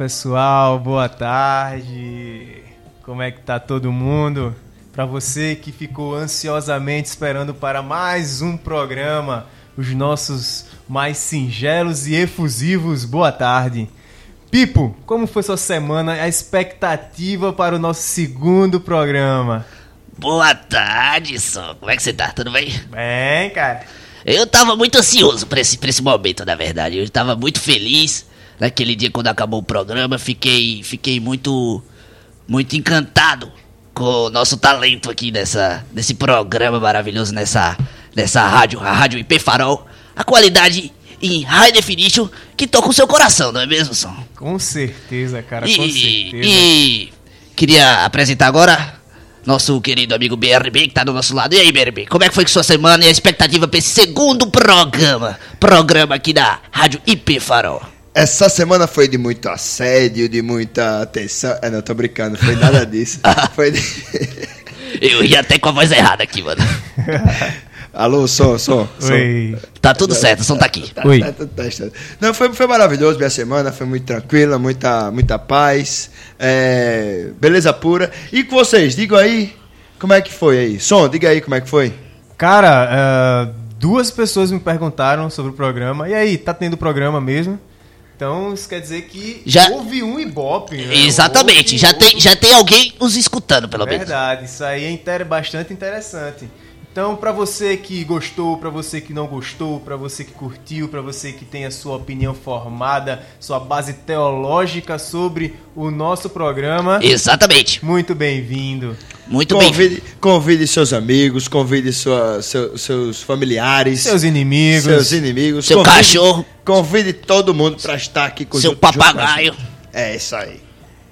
Pessoal, boa tarde. Como é que tá todo mundo? Para você que ficou ansiosamente esperando para mais um programa, os nossos mais singelos e efusivos, boa tarde. Pipo, como foi sua semana? A expectativa para o nosso segundo programa? Boa tarde, só. Como é que você tá? Tudo bem? Bem, cara. Eu tava muito ansioso pra esse, pra esse momento, na verdade. Eu tava muito feliz naquele dia quando acabou o programa. Fiquei, fiquei muito, muito encantado com o nosso talento aqui nessa, nesse programa maravilhoso, nessa, nessa rádio, a Rádio IP Farol. A qualidade em high definition que toca o seu coração, não é mesmo, Som? Com certeza, cara, E, com certeza. e queria apresentar agora nosso querido amigo BRB que tá do nosso lado. E aí, BRB, como é que foi que sua semana e a expectativa pra esse segundo programa? Programa aqui da Rádio IP Farol. Essa semana foi de muito assédio, de muita atenção. É, não, tô brincando, foi nada disso. foi de... Eu ia até com a voz errada aqui, mano. Alô, som, som, som. Oi. Tá tudo certo, o som tá aqui. Tá, Oi. tá, tá. Não, foi, foi maravilhoso minha semana, foi muito tranquila, muita, muita paz, é, beleza pura. E com vocês, digam aí, como é que foi aí? Som, diga aí como é que foi. Cara, ah, duas pessoas me perguntaram sobre o programa. E aí, tá tendo programa mesmo? Então, isso quer dizer que Já- houve um Ibope. né? Exatamente, Houve- já tem, houve- já tem alguém nos escutando, pelo menos. Verdade, isso aí é bastante interessante. Então, pra você que gostou, pra você que não gostou, pra você que curtiu, pra você que tem a sua opinião formada, sua base teológica sobre o nosso programa, Exatamente. muito bem-vindo. Muito bem. Convide, convide seus amigos, convide sua, seu- seus familiares, Seus inimigos. seus inimigos, Seu convide- cachorro. Convide todo mundo pra estar aqui com Seu papagaio. É isso aí.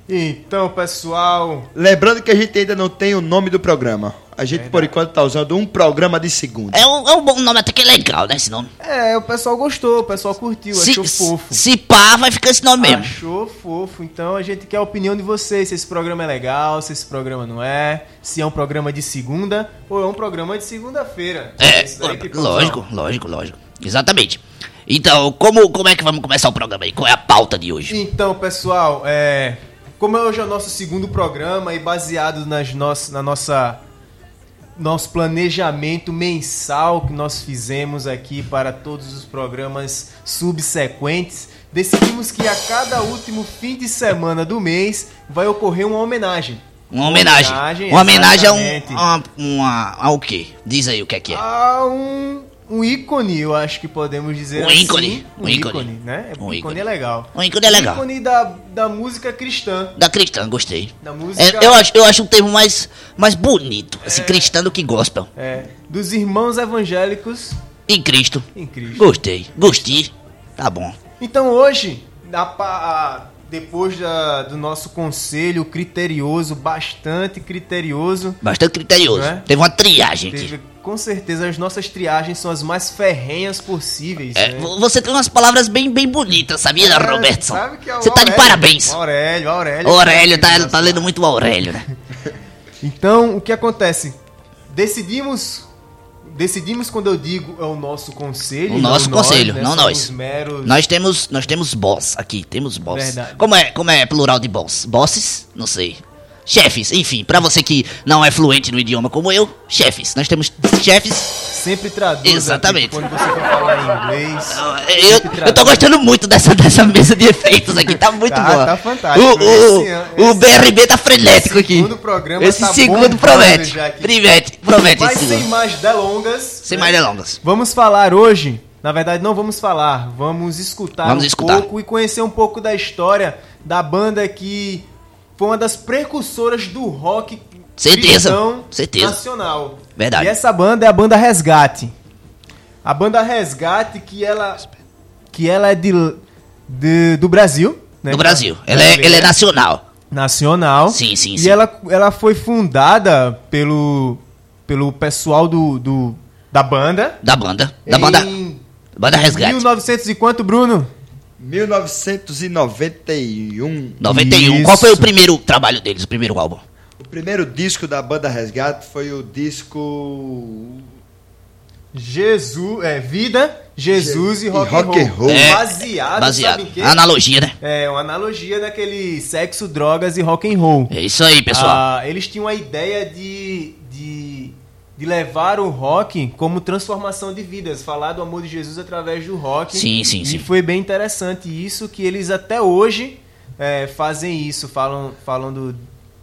Então, pessoal, Lembrando que a gente ainda não tem o nome do programa. A gente, por enquanto, tá usando um programa de segunda. É um, é um bom nome até que é legal, né? Esse nome. é, o pessoal gostou, o pessoal curtiu, achou Se, fofo. se pá, vai ficar esse nome mesmo. Achou fofo. Então a gente quer a opinião de vocês. Se esse programa é legal, se esse programa não é. Se é um programa de segunda ou é um programa de segunda-feira. É, que lógico, lógico, lógico. Exatamente. Então, como, como é que vamos começar o programa aí? Qual é a pauta de hoje? Então, pessoal, é, como hoje é o nosso segundo programa e baseado nas nossas, na nossa nosso planejamento mensal que nós fizemos aqui para todos os programas subsequentes, decidimos que a cada último fim de semana do mês vai ocorrer uma homenagem. Uma homenagem. homenagem, Uma homenagem a um. A, uma, ao quê? Diz aí o que é que é. a um, um ícone, eu acho que podemos dizer Um assim. ícone, Um, um ícone. ícone, né? Um Um ícone, ícone. é legal. Um ícone é legal. Um ícone da, da música cristã. Da cristã, gostei. Da música. É, eu, acho, eu acho um termo mais, mais bonito, assim, cristã do que gospel. é, dos irmãos evangélicos Em Cristo. em Cristo. Gostei. Gostei. Tá bom. Então hoje, a a- depois da- do nosso conselho criterioso, bastante criterioso, Bastante criterioso. É? Teve uma triagem aqui. teve- com certeza as nossas triagens são as mais ferrenhas possíveis. É, né? vo- você tem umas palavras bem, bem bonitas, sabia, É, Robertson? sabe que é Você tá de Aurélio. parabéns. Aurélio, Aurélio. Aurélio tá, tá lendo muito o Aurélio, né? Então, o que acontece? Decidimos. Decidimos quando eu digo é o nosso conselho. O não nosso nós, conselho, né? não Somos nós. Meros... Nós temos, nós temos boss aqui, temos boss. Verdade. Como é, como é plural de boss? Bosses? Não sei. Chefes, enfim, pra você que não é fluente no idioma como eu, chefes. Nós temos chefes. Sempre traduz. Exatamente. aqui, quando você for falar em inglês. Eu, sempre eu tô gostando muito dessa, dessa mesa de efeitos aqui, tá muito Tá- boa. tá fantástico. O, o, Esse o esse- BRB tá frenético aqui. segundo programa Esse tá segundo promete. Promete, promete Mas sem mais delongas. Sem né? mais delongas. Vamos falar hoje. Na verdade, não vamos falar. Vamos escutar Vamos um escutar. pouco e conhecer um pouco da história da banda que foi uma das precursoras do rock Certeza, certeza. nacional. Verdade. E essa banda é a banda Resgate. A banda Resgate que ela que ela é de, de- do Brasil, né? No Brasil. Ela é, ela é nacional. nacional. Sim, sim, E sim. ela, ela foi fundada pelo, pelo pessoal do, do, da banda. Da banda. Da banda. Banda Resgate. 1900 e quanto, Bruno? 1991. 91. Isso. Qual foi o primeiro trabalho deles, o primeiro álbum? O primeiro disco da banda Resgate foi o disco. Jesus, é, vida, Jesus Je- e rock, e rock and roll. roll. É, baseado, baseado. sabe? Analogia, né? É, uma analogia daquele sexo, drogas e rock and roll. É isso aí, pessoal. Ah, eles tinham a ideia de, de, de levar o rock como transformação de vidas, falar do amor de Jesus através do rock. Sim, sim, e sim. foi bem interessante isso, que eles até hoje é, fazem isso, falam, falam do,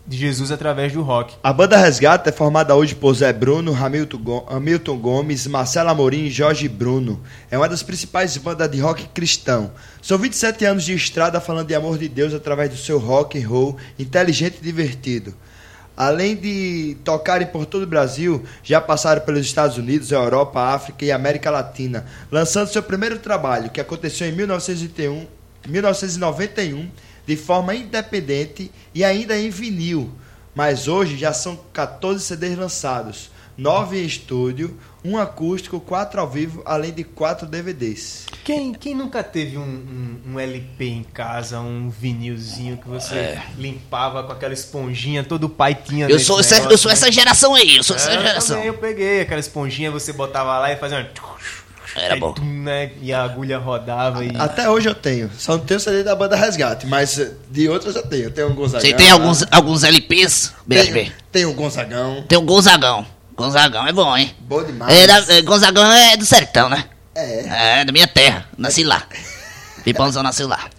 de Jesus através do rock. A banda Resgate é formada hoje por Zé Bruno, Hamilton Gomes, Marcelo Amorim e Jorge Bruno. É uma das principais bandas de rock cristão. São 27 anos de estrada falando de amor de Deus através do seu rock and roll inteligente e divertido. Além de tocarem por todo o Brasil, já passaram pelos Estados Unidos, Europa, África e América Latina, lançando seu primeiro trabalho, que aconteceu em 1981, 1991, de forma independente e ainda em vinil. Mas hoje já são 14 CDs lançados, 9 em estúdio, um acústico, 4 ao vivo, além de 4 DVDs. Quem, quem nunca teve um, um- um LP em casa, um vinilzinho que você É. limpava com aquela esponjinha, todo pai tinha. Eu sou, essa, negócio, eu sou né? essa geração aí, eu sou essa É, eu geração. também, eu peguei aquela esponjinha, você botava lá e fazia uma... Era bom. tum, né, e a agulha rodava e... Até hoje eu tenho, só não tenho CD da banda Resgate, mas de outras eu tenho. Eu tenho um Gonzagão. Você tem alguns, alguns LPs? Tenho, tenho um Gonzagão, Tem o Gonzagão. Gonzagão é bom, hein? bom demais. É da- é, Gonzagão é do sertão, né? É. É, da minha terra. Nasci lá. Pipãozão nasceu lá.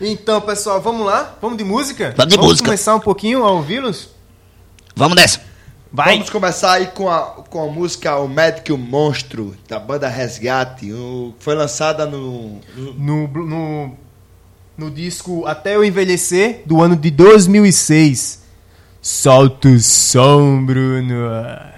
Então, pessoal, vamos lá? Vamos de música? Vamos de música. começar um pouquinho a ouvi-los? Vamos nessa. Vai! Vamos começar aí com a, com a música O Médico e o Monstro, da banda Resgate. O, foi lançada no, no- No, no, no disco Até Eu Envelhecer, do ano de 2006. Solta o som, Bruno.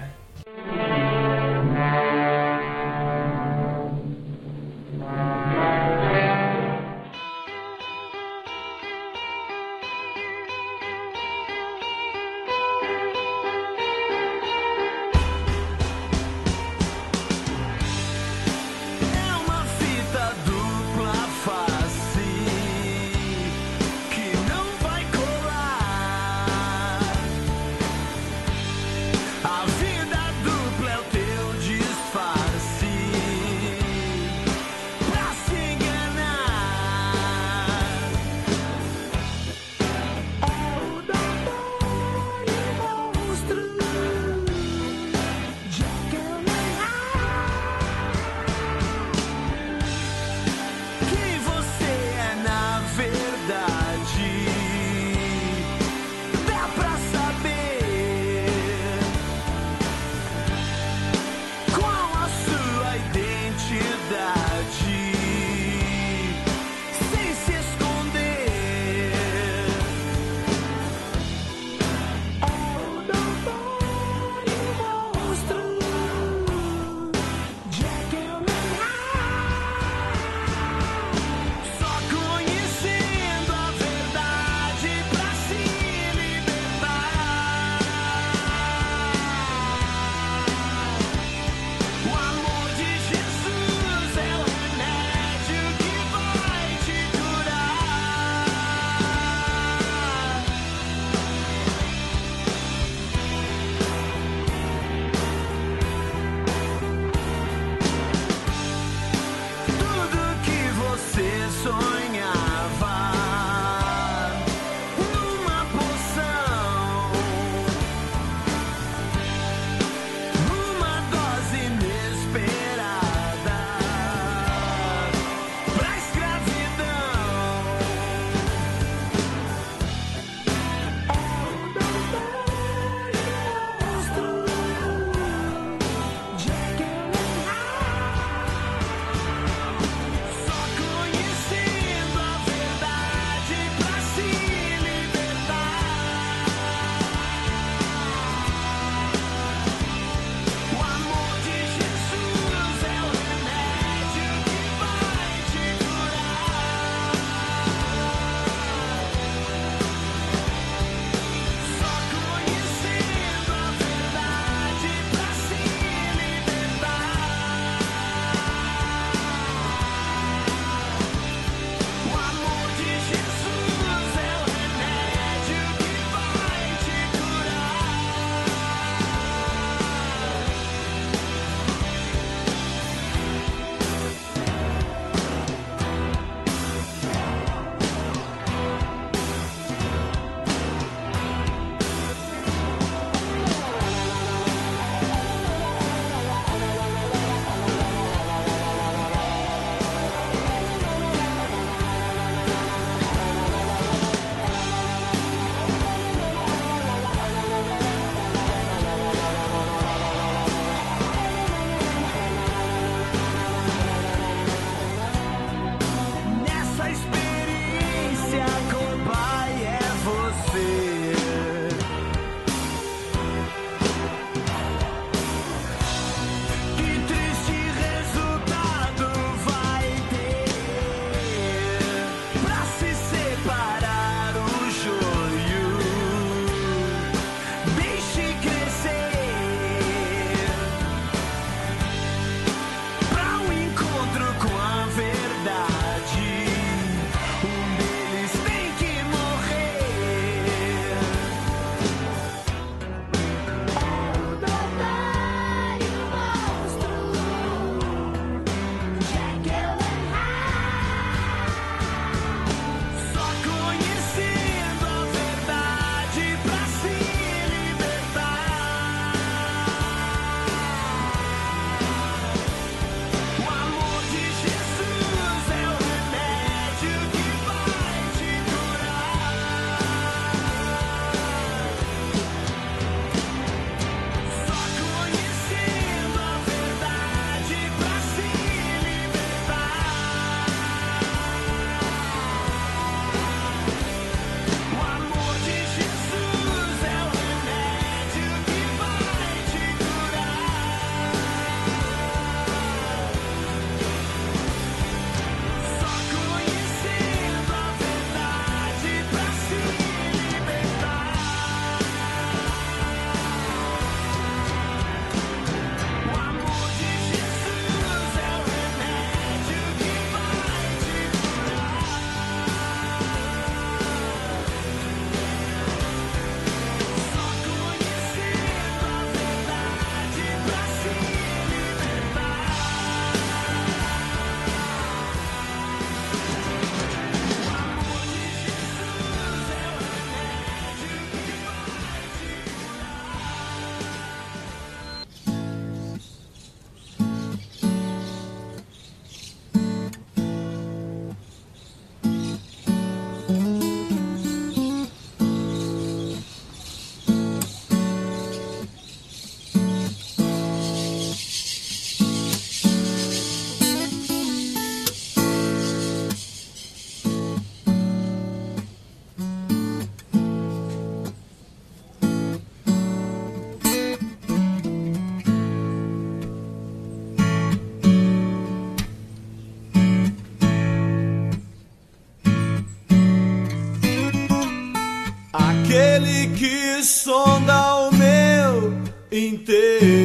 aquele que sonda o meu inteiro.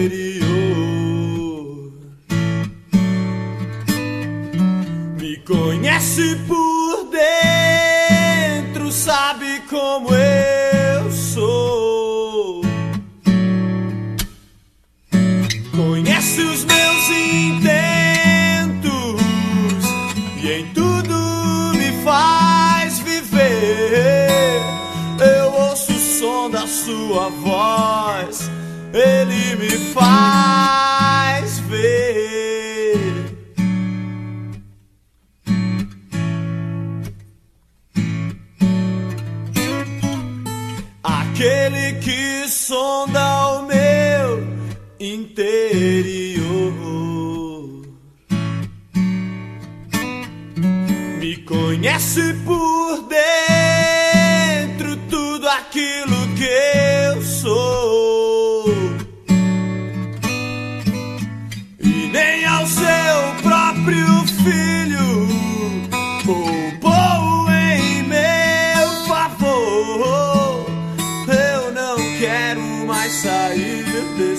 mais sair, de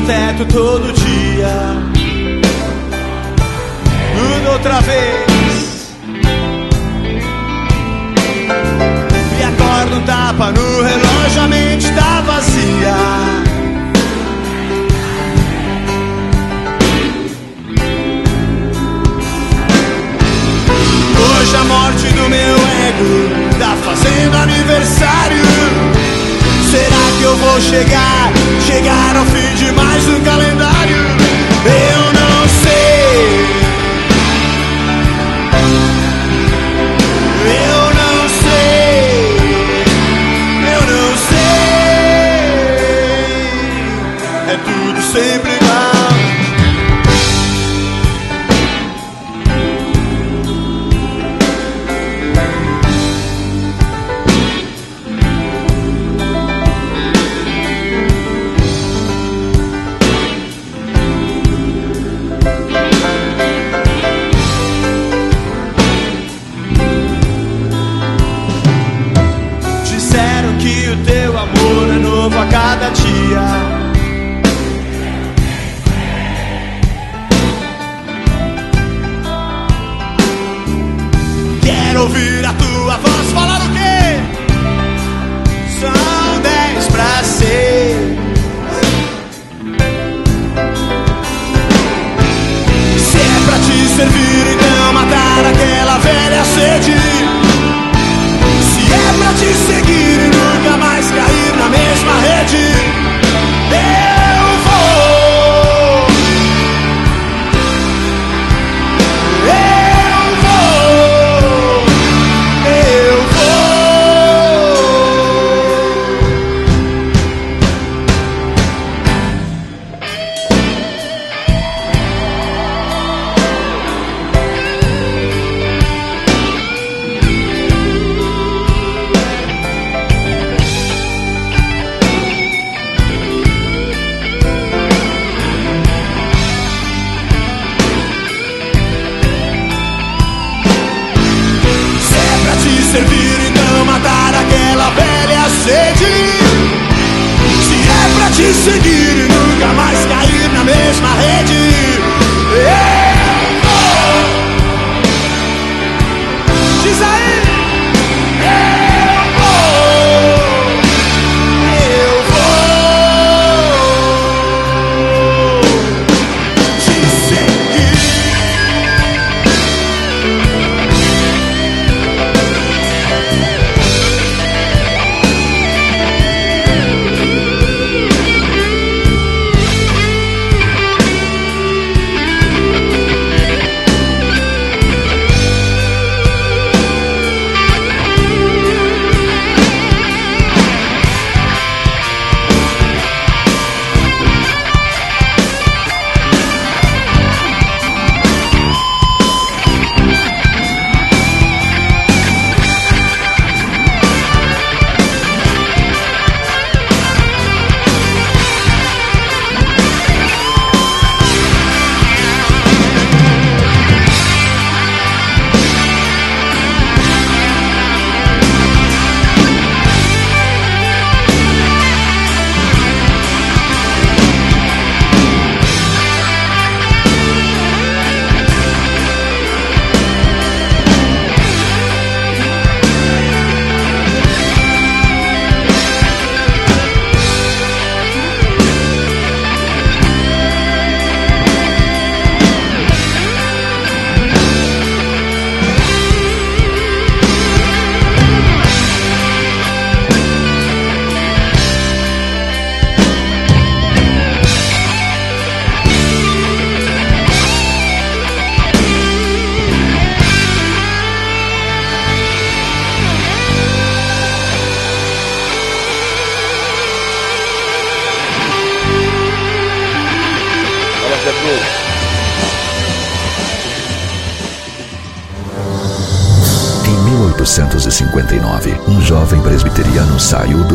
no teto todo dia.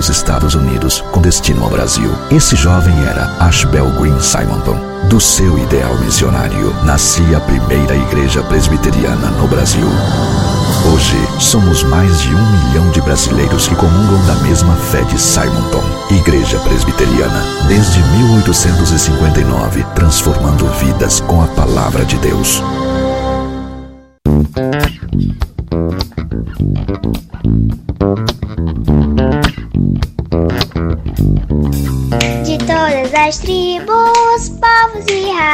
Dos Estados Unidos com destino ao Brasil. Esse jovem era Ashbel Green Simonton. Do seu ideal missionário, nascia a primeira igreja presbiteriana no Brasil. Hoje, somos mais de um milhão de brasileiros que comungam da mesma fé de Simonton, Igreja Presbiteriana, desde 1859, transformando vidas com a palavra de Deus.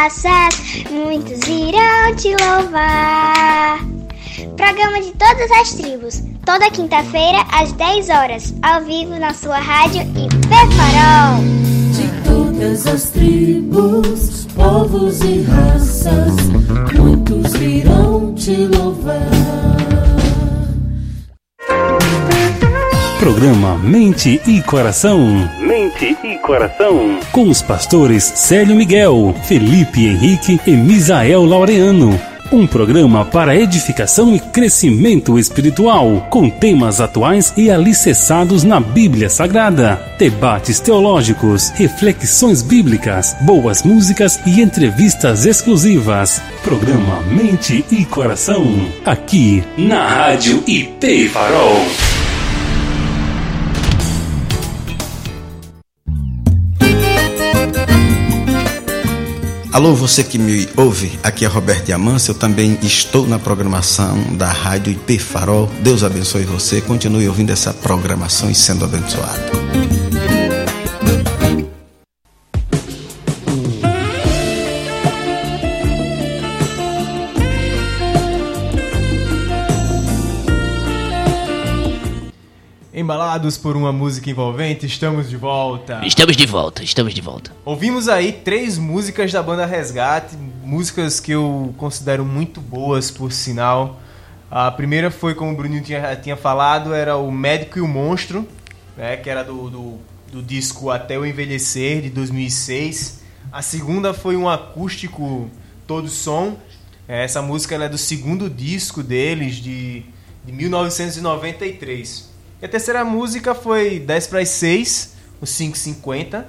E muitos irão te louvar. Programa de todas as tribos, toda quinta-feira às 10 horas, ao vivo na sua rádio IP Farol. De todas as tribos, povos e raças, muitos virão te louvar. Programa Mente e Coração. Mente e Coração. Com os pastores Célio Miguel, Felipe Henrique e Misael Laureano. Um programa para edificação e crescimento espiritual, com temas atuais e alicerçados na Bíblia Sagrada, debates teológicos, reflexões bíblicas, boas músicas e entrevistas exclusivas. Programa Mente e Coração, aqui na Rádio IP Farol. Alô, você que me ouve, aqui é Roberto Diamante, eu também estou na programação da Rádio IP Farol. Deus abençoe você, continue ouvindo essa programação e sendo abençoado. Embalados por uma música envolvente, estamos de volta. Estamos de volta, estamos de volta. Ouvimos aí três músicas da banda Resgate, músicas que eu considero muito boas, por sinal. A primeira foi, como o Bruninho tinha, tinha falado, era o Médico e o Monstro, né, que era do, do, do disco Até o Envelhecer, de 2006. A segunda foi um acústico todo som. É, Essa música é do segundo disco deles, de, de 1993. E a terceira música foi 10 para as 6, o 550,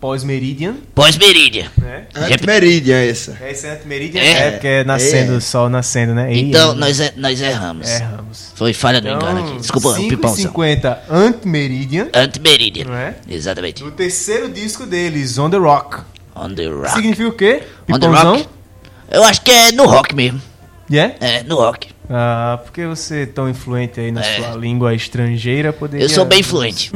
pós-Meridian. Pós-Meridian. Né? Antimeridian essa. É, esse é Antimeridian, É. é, porque é nascendo, É. o sol nascendo, né? E- Então, nós, er- nós erramos. Erramos. Foi falha do engano aqui. Desculpa, o pipãozão. 550 Anti-Meridian, Anti-Meridian. é? Exatamente. Do terceiro disco deles, On The Rock. On the rock. Significa o quê? On the Pipãozão? rock? Eu acho que é no rock mesmo. Yeah? É, no rock. Ah, porque você é tão influente aí na É. sua língua estrangeira, poderia... Eu sou bem fluente.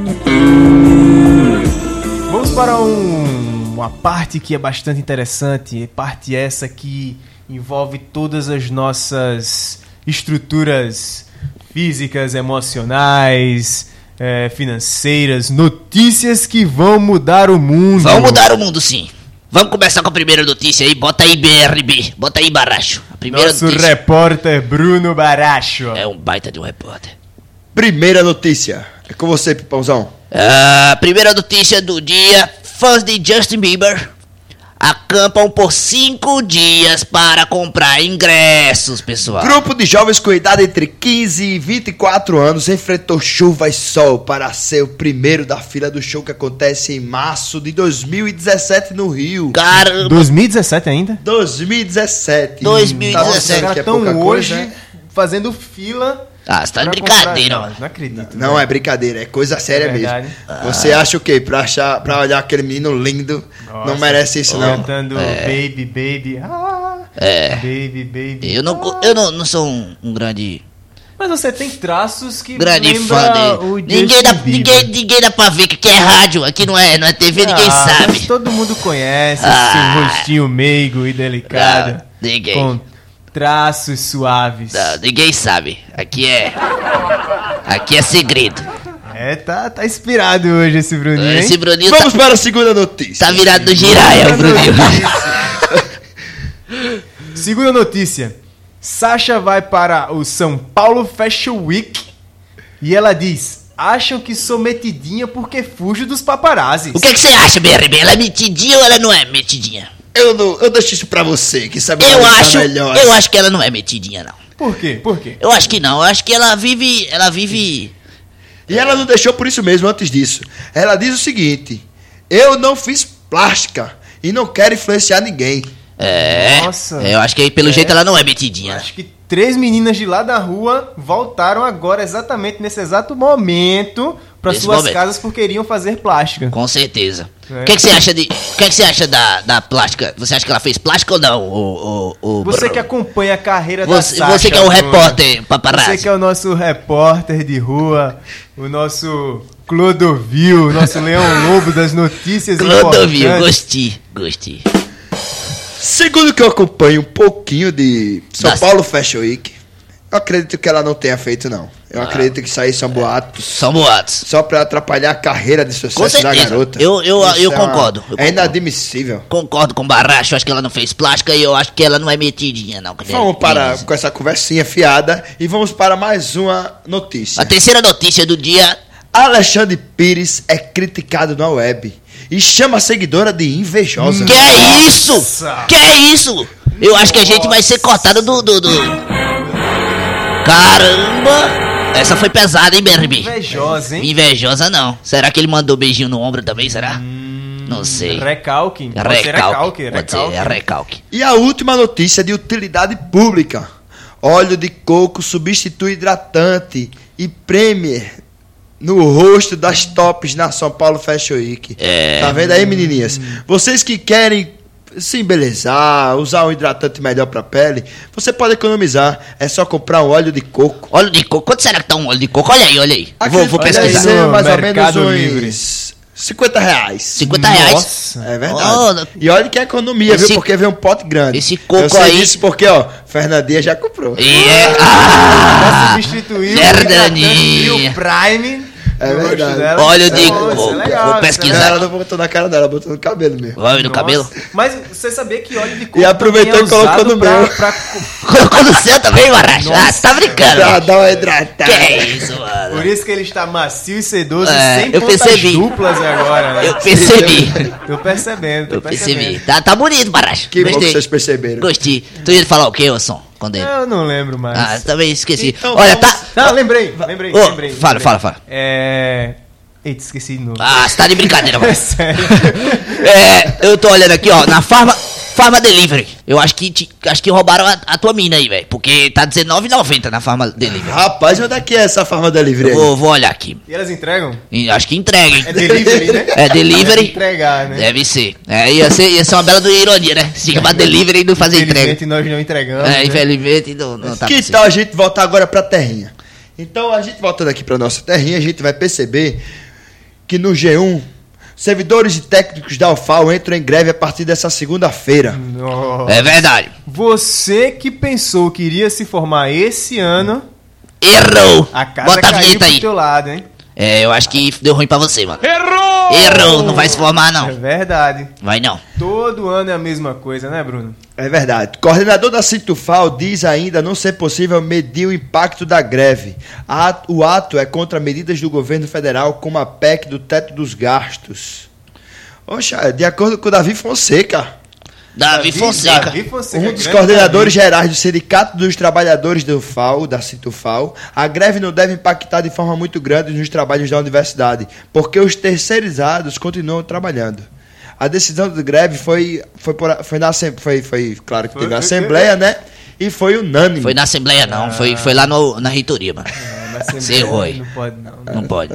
Vamos para um- uma parte que é bastante interessante, parte essa que envolve todas as nossas estruturas físicas, emocionais, eh, financeiras, notícias que vão mudar o mundo. Vamos mudar o mundo, sim. Vamos começar com a primeira notícia aí. Bota aí BRB. Bota aí Baracho. A primeira Nosso notícia. repórter Bruno Baracho. É um baita de um repórter. Primeira notícia. É com você, Pipãozão. A primeira notícia do dia: fãs de Justin Bieber acampam por cinco dias para comprar ingressos, pessoal. Grupo de jovens com idade entre 15 e 24 anos enfrentou chuva e sol para ser o primeiro da fila do show que acontece em março de 2017 no Rio. Caramba, 2017 ainda? 2017. 2017. Tá que é estão pouca hoje coisa, né? fazendo fila. Ah, você tá de comprar brincadeira, mano. Não acredito. Não velho. é brincadeira, é coisa séria É mesmo. Você acha o quê? Pra, achar, pra olhar aquele menino lindo, não Nossa. merece isso não. Cantando Baby, Baby. Ah, É. Baby, Baby. Eu não, eu não, não sou um, um grande, Mas você tem traços que grande lembra fã o dele. Ninguém dá, ninguém, ninguém dá pra ver que aqui é rádio, aqui não é, não é TV, ninguém Ah, sabe. mas todo mundo conhece Ah. esse rostinho meigo e delicado. Não, ninguém. Com traços suaves. Não, ninguém sabe. Aqui é. Aqui é segredo. É, tá, tá inspirado hoje esse Bruninho? Esse Bruninho Vamos tá, para a segunda notícia. tá virado no giraia, o Bruninho. Segunda notícia. Sasha vai para o São Paulo Fashion Week e ela diz: Acham que sou metidinha porque fujo dos paparazzis. O que, que você acha, BRB? Ela é metidinha ou ela não é metidinha? Eu, não, eu deixo isso pra você, que sabe Eu acho, melhor. eu acho que ela não é metidinha, não. Por quê? Por quê? Eu acho que não. Eu acho que ela vive. Ela vive. E ela não deixou por isso mesmo antes disso. Ela diz o seguinte: Eu não fiz plástica e não quero influenciar ninguém. É. Nossa. Eu acho que pelo jeito ela não é metidinha. Acho que três meninas de lá da rua voltaram agora, exatamente nesse exato momento, para suas momento. casas porque iriam fazer plástica. Com certeza. É. O que, que você acha de. Que, que você acha da, da plástica? Você acha que ela fez plástica ou não? O, o, o Você que acompanha a carreira Você- da Sasha. você que é o repórter paparazzi. Você que é o nosso repórter de rua, o nosso Clodovil, o nosso Leão Lobo das notícias Clodovil, importantes. gostei, gostei. Segundo que eu acompanho um pouquinho de São. Paulo Fashion Week, eu acredito que ela não tenha feito, não. Ah. Eu acredito que isso aí são boatos. São boatos. Só pra atrapalhar a carreira de sucesso da garota. Eu- eu- Isso eu é uma- concordo, eu é concordo. inadmissível. Concordo com o Baracho, acho que ela não fez plástica e eu acho que ela não é metidinha, não. Vamos para nem com essa conversinha fiada e vamos para mais uma notícia. A terceira notícia do dia. Alexandre Pires é criticado na web e chama a seguidora de invejosa. Que é isso? Nossa. Que é isso? Eu acho que a gente vai ser cortado do. do, do... Caramba! Essa foi pesada, hein, BRB? Invejosa, hein? Invejosa não. Será que ele mandou beijinho no ombro também, será? não sei. Recalque. Pode ser Recalque. recalque. Pode ser, recalque. é recalque. E a última notícia de utilidade pública. Óleo de coco substitui hidratante e Premier no rosto das tops na São Paulo Fashion Week. É. Tá vendo aí, menininhas? Vocês que querem se embelezar, usar um hidratante melhor pra pele, você pode economizar. É só comprar um óleo de coco. Óleo de coco, quanto será que tá um óleo de coco? Olha aí, olha aí. Vou, vou pesquisar. ser No mais ou menos uns Livre. 50 reais. 50 reais. Nossa. É verdade. Oh, e olha que é economia, esse- viu? Porque vem um pote grande. esse coco Eu sei aí- disso porque, ó, Fernandinha já comprou. E é. Ah! Pra substituir o hidratante e o Prime É verdade. dela. Óleo Isso é de legal, Vou isso é pesquisar. Ela não botou na cara dela, botou no cabelo mesmo. Óleo no cabelo? Mas você sabia que óleo de coco E aproveitou é e colocou no meu. pra- Colocou no seu também, Maracho? Ah, você tá brincando. Pra dar uma hidratada. Que é isso, mano? Por isso que ele está macio e sedoso, É, sem eu pontas percebi. duplas agora. Né? Eu percebi. Tô percebendo, tô Eu percebi. percebendo. Tá, tá bonito, Maracho. Que bom que Gostei. vocês perceberam. Gostei. Tu ia falar o quê, Wilson? Quando ele... Eu não lembro mais. Ah, também esqueci. Então Olha, vamos- tá... Ah, lembrei, lembrei, Ô, lembrei. fala, lembrei. fala, fala. É... Eita, esqueci de novo. Ah, você tá de brincadeira, É mano. sério. É, eu tô olhando aqui, ó, na Farma, Farma Delivery. Eu acho que, te- acho que roubaram a, a tua mina aí, velho. Porque tá R$19,90 na Farma Delivery. Rapaz, onde é que é essa farma delivery aí? vou, vou olhar aqui. E elas entregam? E Acho que entrega, hein? É delivery, né? É delivery. Entregar, né? Deve ser. É, ia ser, ia ser uma bela do ironia, né? Se chamar delivery e não fazer entrega. Infelizmente nós não entregamos. É, né? infelizmente não, não tá que possível. tal a gente voltar agora pra terrinha? Então, a gente voltando aqui pra nossa terrinha, a gente vai perceber que no G1, servidores e técnicos da UFAO entram em greve a partir dessa segunda-feira. É verdade. Você que pensou que iria se formar esse ano, Errou. a casa Bota a caiu vinheta pro aí. teu lado, hein? É, eu acho que deu ruim pra você, mano. Errou! Errou, não vai se formar, É não. verdade. Vai não. Todo ano é a mesma coisa, né, Bruno? É verdade. Coordenador da Citufal diz ainda não ser possível medir o impacto da greve. O ato é contra medidas do governo federal, como a PEC do teto dos gastos. Oxa, de acordo com o Davi Fonseca, Davi Fonseca. Davi Fonseca, um dos coordenadores gerais do Sindicato dos Trabalhadores do FAO, da Citufal, a greve não deve impactar de forma muito grande nos trabalhos da universidade, porque os terceirizados continuam trabalhando. A decisão da greve foi, foi, por- foi na foi, foi claro que Foi- teve a Assembleia, né? E foi unânime. Foi na Assembleia, não. Foi, foi lá no, na reitoria, mano. É, Você errou aí. Não pode, não. Não pode.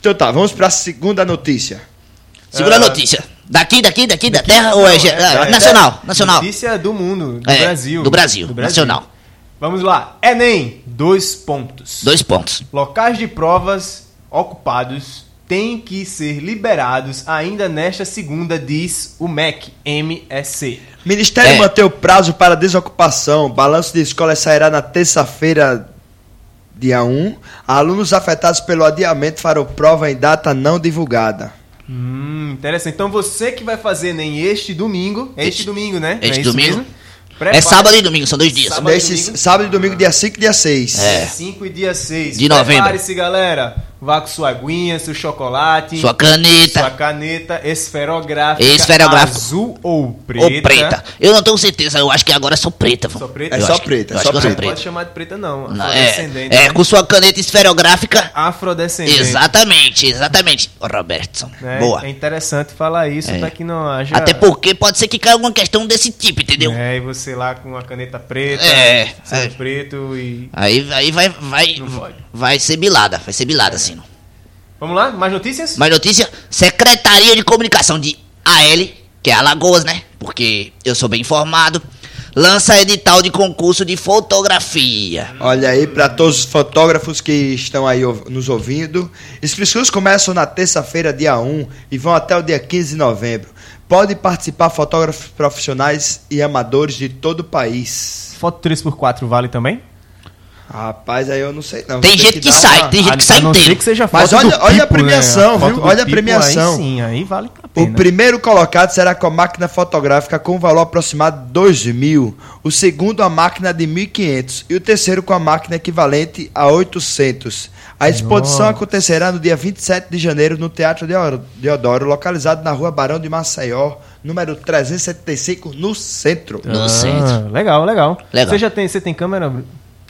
Então tá, vamos para a segunda notícia. Segunda Ah. notícia. Daqui, daqui, daqui, da terra ou é, ge- ah, é- nacional? Nacional. Notícia do mundo, do É, Brasil. do Brasil, nacional. Vamos lá. Enem, dois pontos. Dois pontos. Locais de provas ocupados têm que ser liberados ainda nesta segunda, diz o MEC, MEC. Ministério É. mantém o prazo para desocupação. Balanço de escolas sairá na terça-feira, dia 1. Alunos afetados pelo adiamento farão prova em data não divulgada. Hum, interessante. Então você que vai fazer Enem este domingo, é este, Este- domingo, né? este é domingo. mesmo? É sábado e domingo, são dois dias. Sábado e Nesse domingo? sábado e domingo, dia 5 e dia 6. É. 5 e dia 6. De novembro. Prepare-se, galera. Vá com sua aguinha, seu chocolate. Sua caneta. Sua caneta esferográfica. Esferográfica. Azul ou preta. Ou preta. Eu não tenho certeza, eu acho que agora é só preta. Só preta? É Eu só preta, eu é acho só que eu Não sou preta. pode chamar de preta, não. Não, Afrodescendente. É, é, com sua caneta esferográfica. Afrodescendente. Exatamente, exatamente. Ô, Robertson. É, Boa. É interessante falar isso É. pra que não haja. Até porque pode ser que caia alguma questão desse tipo, entendeu? É, e você lá com a caneta preta, É, sendo é. preto e. Aí, aí vai, vai, Não pode. vai ser bilada, vai ser bilada, assim. Vamos lá? Mais notícias? Mais notícia: Secretaria de Comunicação de AL, que é Alagoas, né? Porque eu sou bem informado. Lança edital de concurso de fotografia. Olha aí, para todos os fotógrafos que estão aí nos ouvindo. Inscrições começam na terça-feira, dia 1, e vão até o dia 15 de novembro. Pode participar fotógrafos profissionais e amadores de todo o país. Foto 3x4 vale também? Rapaz, aí eu não sei não. Tem gente que, dar sai, uma- tem gente que A- sai a inteiro. que seja Mas olha- olha a Pipo, né? premiação, foto viu? do Olha a Pipo, premiação. Aí sim, aí vale a O pena. primeiro colocado será com a máquina fotográfica com valor aproximado de 2 mil, o segundo a máquina de 1.500 e o terceiro com a máquina equivalente a 800. A exposição Nossa. acontecerá no dia 27 de janeiro no Teatro Deodoro- Deodoro, localizado na rua Barão de Maceió, número 375, no centro. No Ah, centro. Legal, legal. Legal. Você já tem, você tem câmera?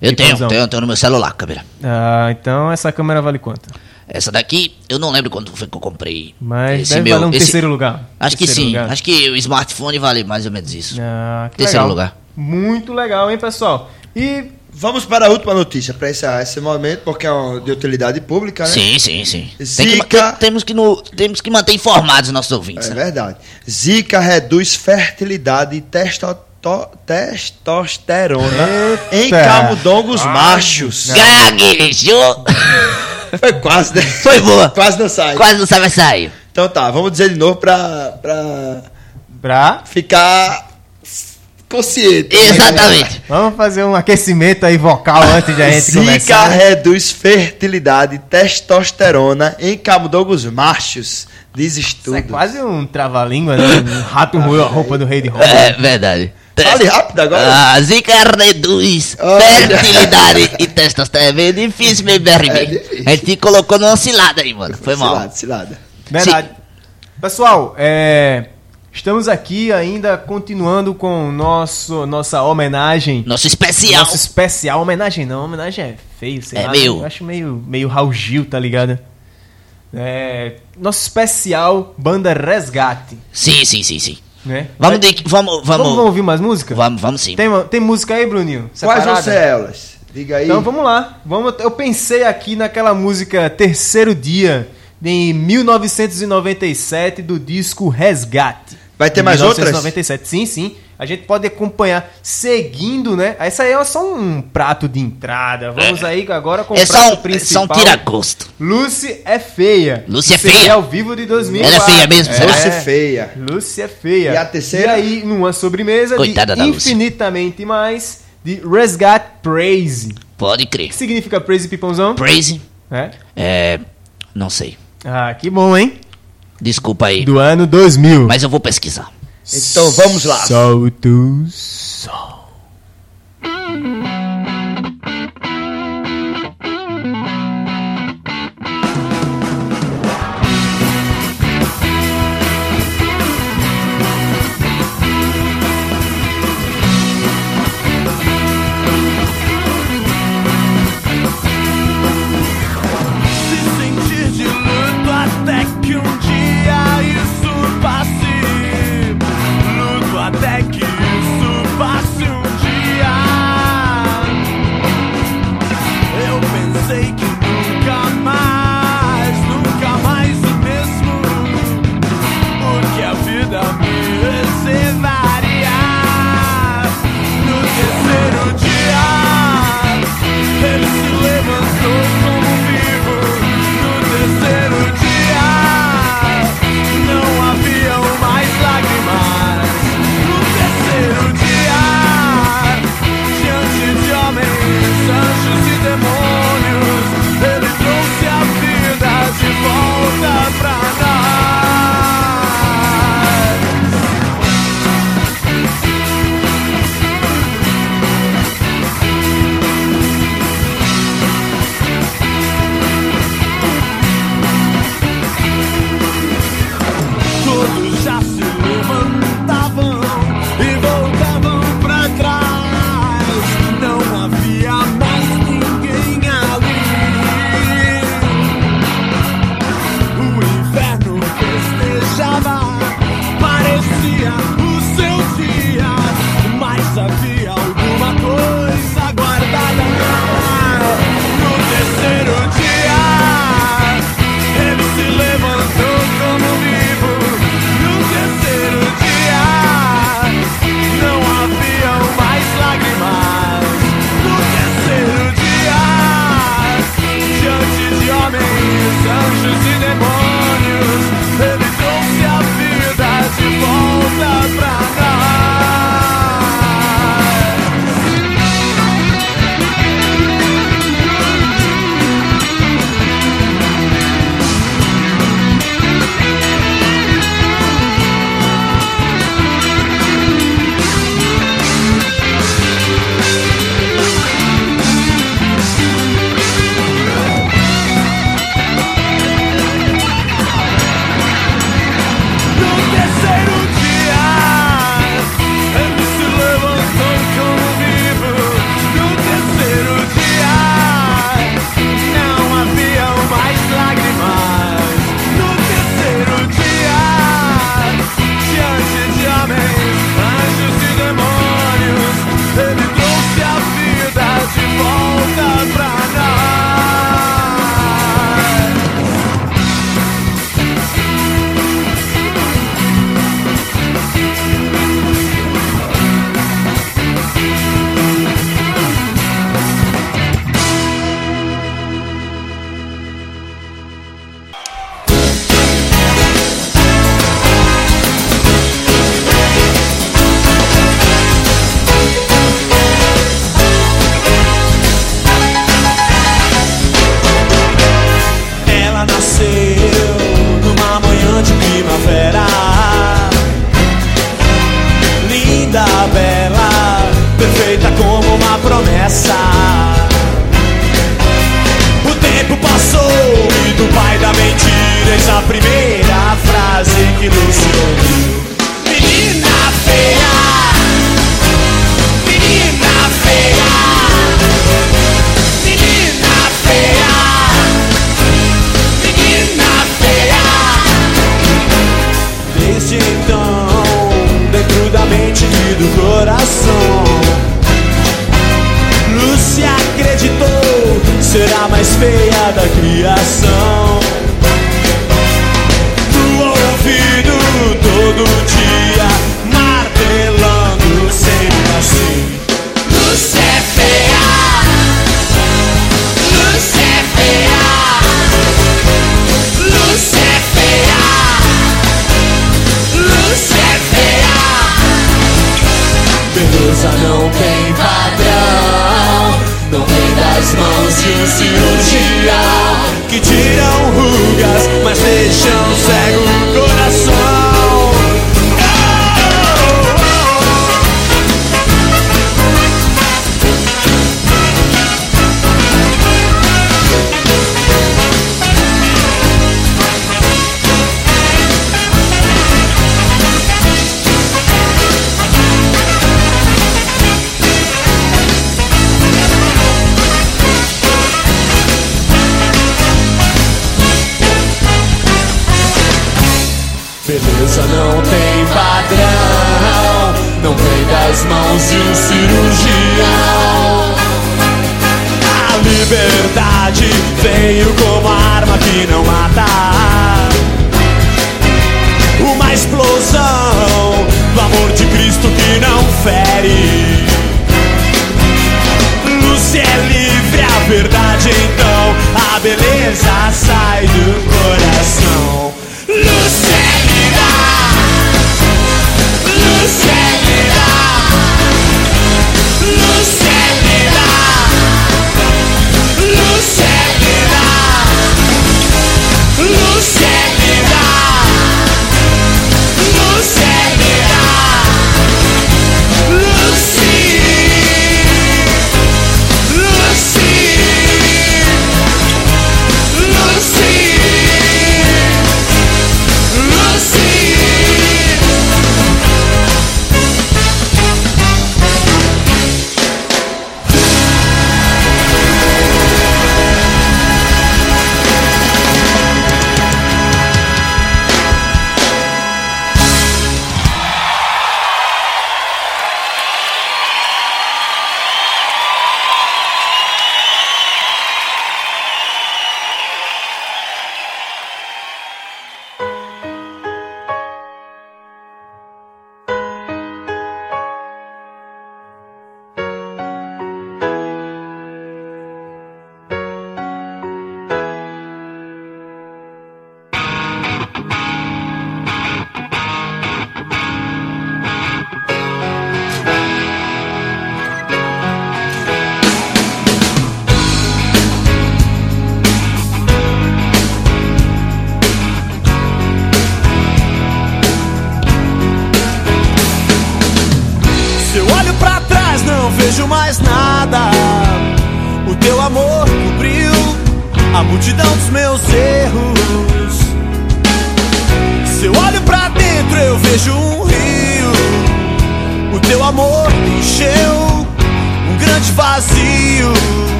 Eu tenho, tenho, tenho no meu celular, câmera. Ah, então essa câmera vale quanto? Essa daqui, eu não lembro quando foi que eu comprei. Mas esse deve meu. valer um esse- terceiro lugar. Acho que Terceiro sim. lugar. Acho que o smartphone vale mais ou menos isso. Ah, que Terceiro legal. lugar. Muito legal, hein, pessoal? E Vamos para a última notícia, para encerrar esse momento, porque é de utilidade pública, né? Sim, sim, sim. Tem que, Zika. tem- temos, que no- temos que manter informados os nossos ouvintes. É né? verdade. Zika reduz fertilidade e testo- to- testosterona em camundongos machos. Gaguejou! Foi quase, né? Foi boa. Quase não sai. Quase não sabe vai sair. Então tá, vamos dizer de novo pra, pra Pra... ficar consciente. Exatamente. Vamos fazer um aquecimento aí vocal antes de a gente Zika começar. né? reduz fertilidade e testosterona em camundongos machos, diz Isso estudo. é quase um trava-língua, né? Um rato roeu a roupa do rei de Roma. É verdade. Fale rápido agora. Ah, Zika reduz Olha. fertilidade e testosterona. É meio difícil, meu BRB. É difícil. A gente te colocou numa cilada aí, mano. Foi mal. Cilada, cilada. Verdade. Pessoal, é, estamos aqui ainda continuando com nosso, nossa homenagem. Nosso especial. Nosso especial. Homenagem não, homenagem é feio, sei É lá. meio- Eu acho meio, meio Raul Gil, tá ligado? É, nosso especial Banda Resgate, Sim, sim, sim, sim. Né? Vamos, Vai- de, vamos, vamos, vamos, vamos ouvir mais música? vamos, vamos sim. Tem, tem música aí, Bruninho? Quais ser elas? Diga aí. Então vamos lá. Vamos, eu pensei aqui naquela música Terceiro Dia, de 1997, do disco Resgate. Vai ter mais outras? 1997. Sim, sim. A gente pode acompanhar seguindo, né? Essa aí é só um prato de entrada. Vamos aí agora com É o prato um, é principal. só um tiragosto. Lucy é feia. Lucy é feia? ao vivo de 2004. Ela é feia mesmo, será? Lucy feia. Lucy é feia. E a terceira? E aí, numa sobremesa Coitada de da Lucy. infinitamente mais, de Resgate Praise. Pode O crer. que significa praise, Pipãozão? Praise, É? é. Não sei. Ah, que bom, hein? Desculpa aí. Do ano 2000. Mas eu vou pesquisar. Então vamos lá.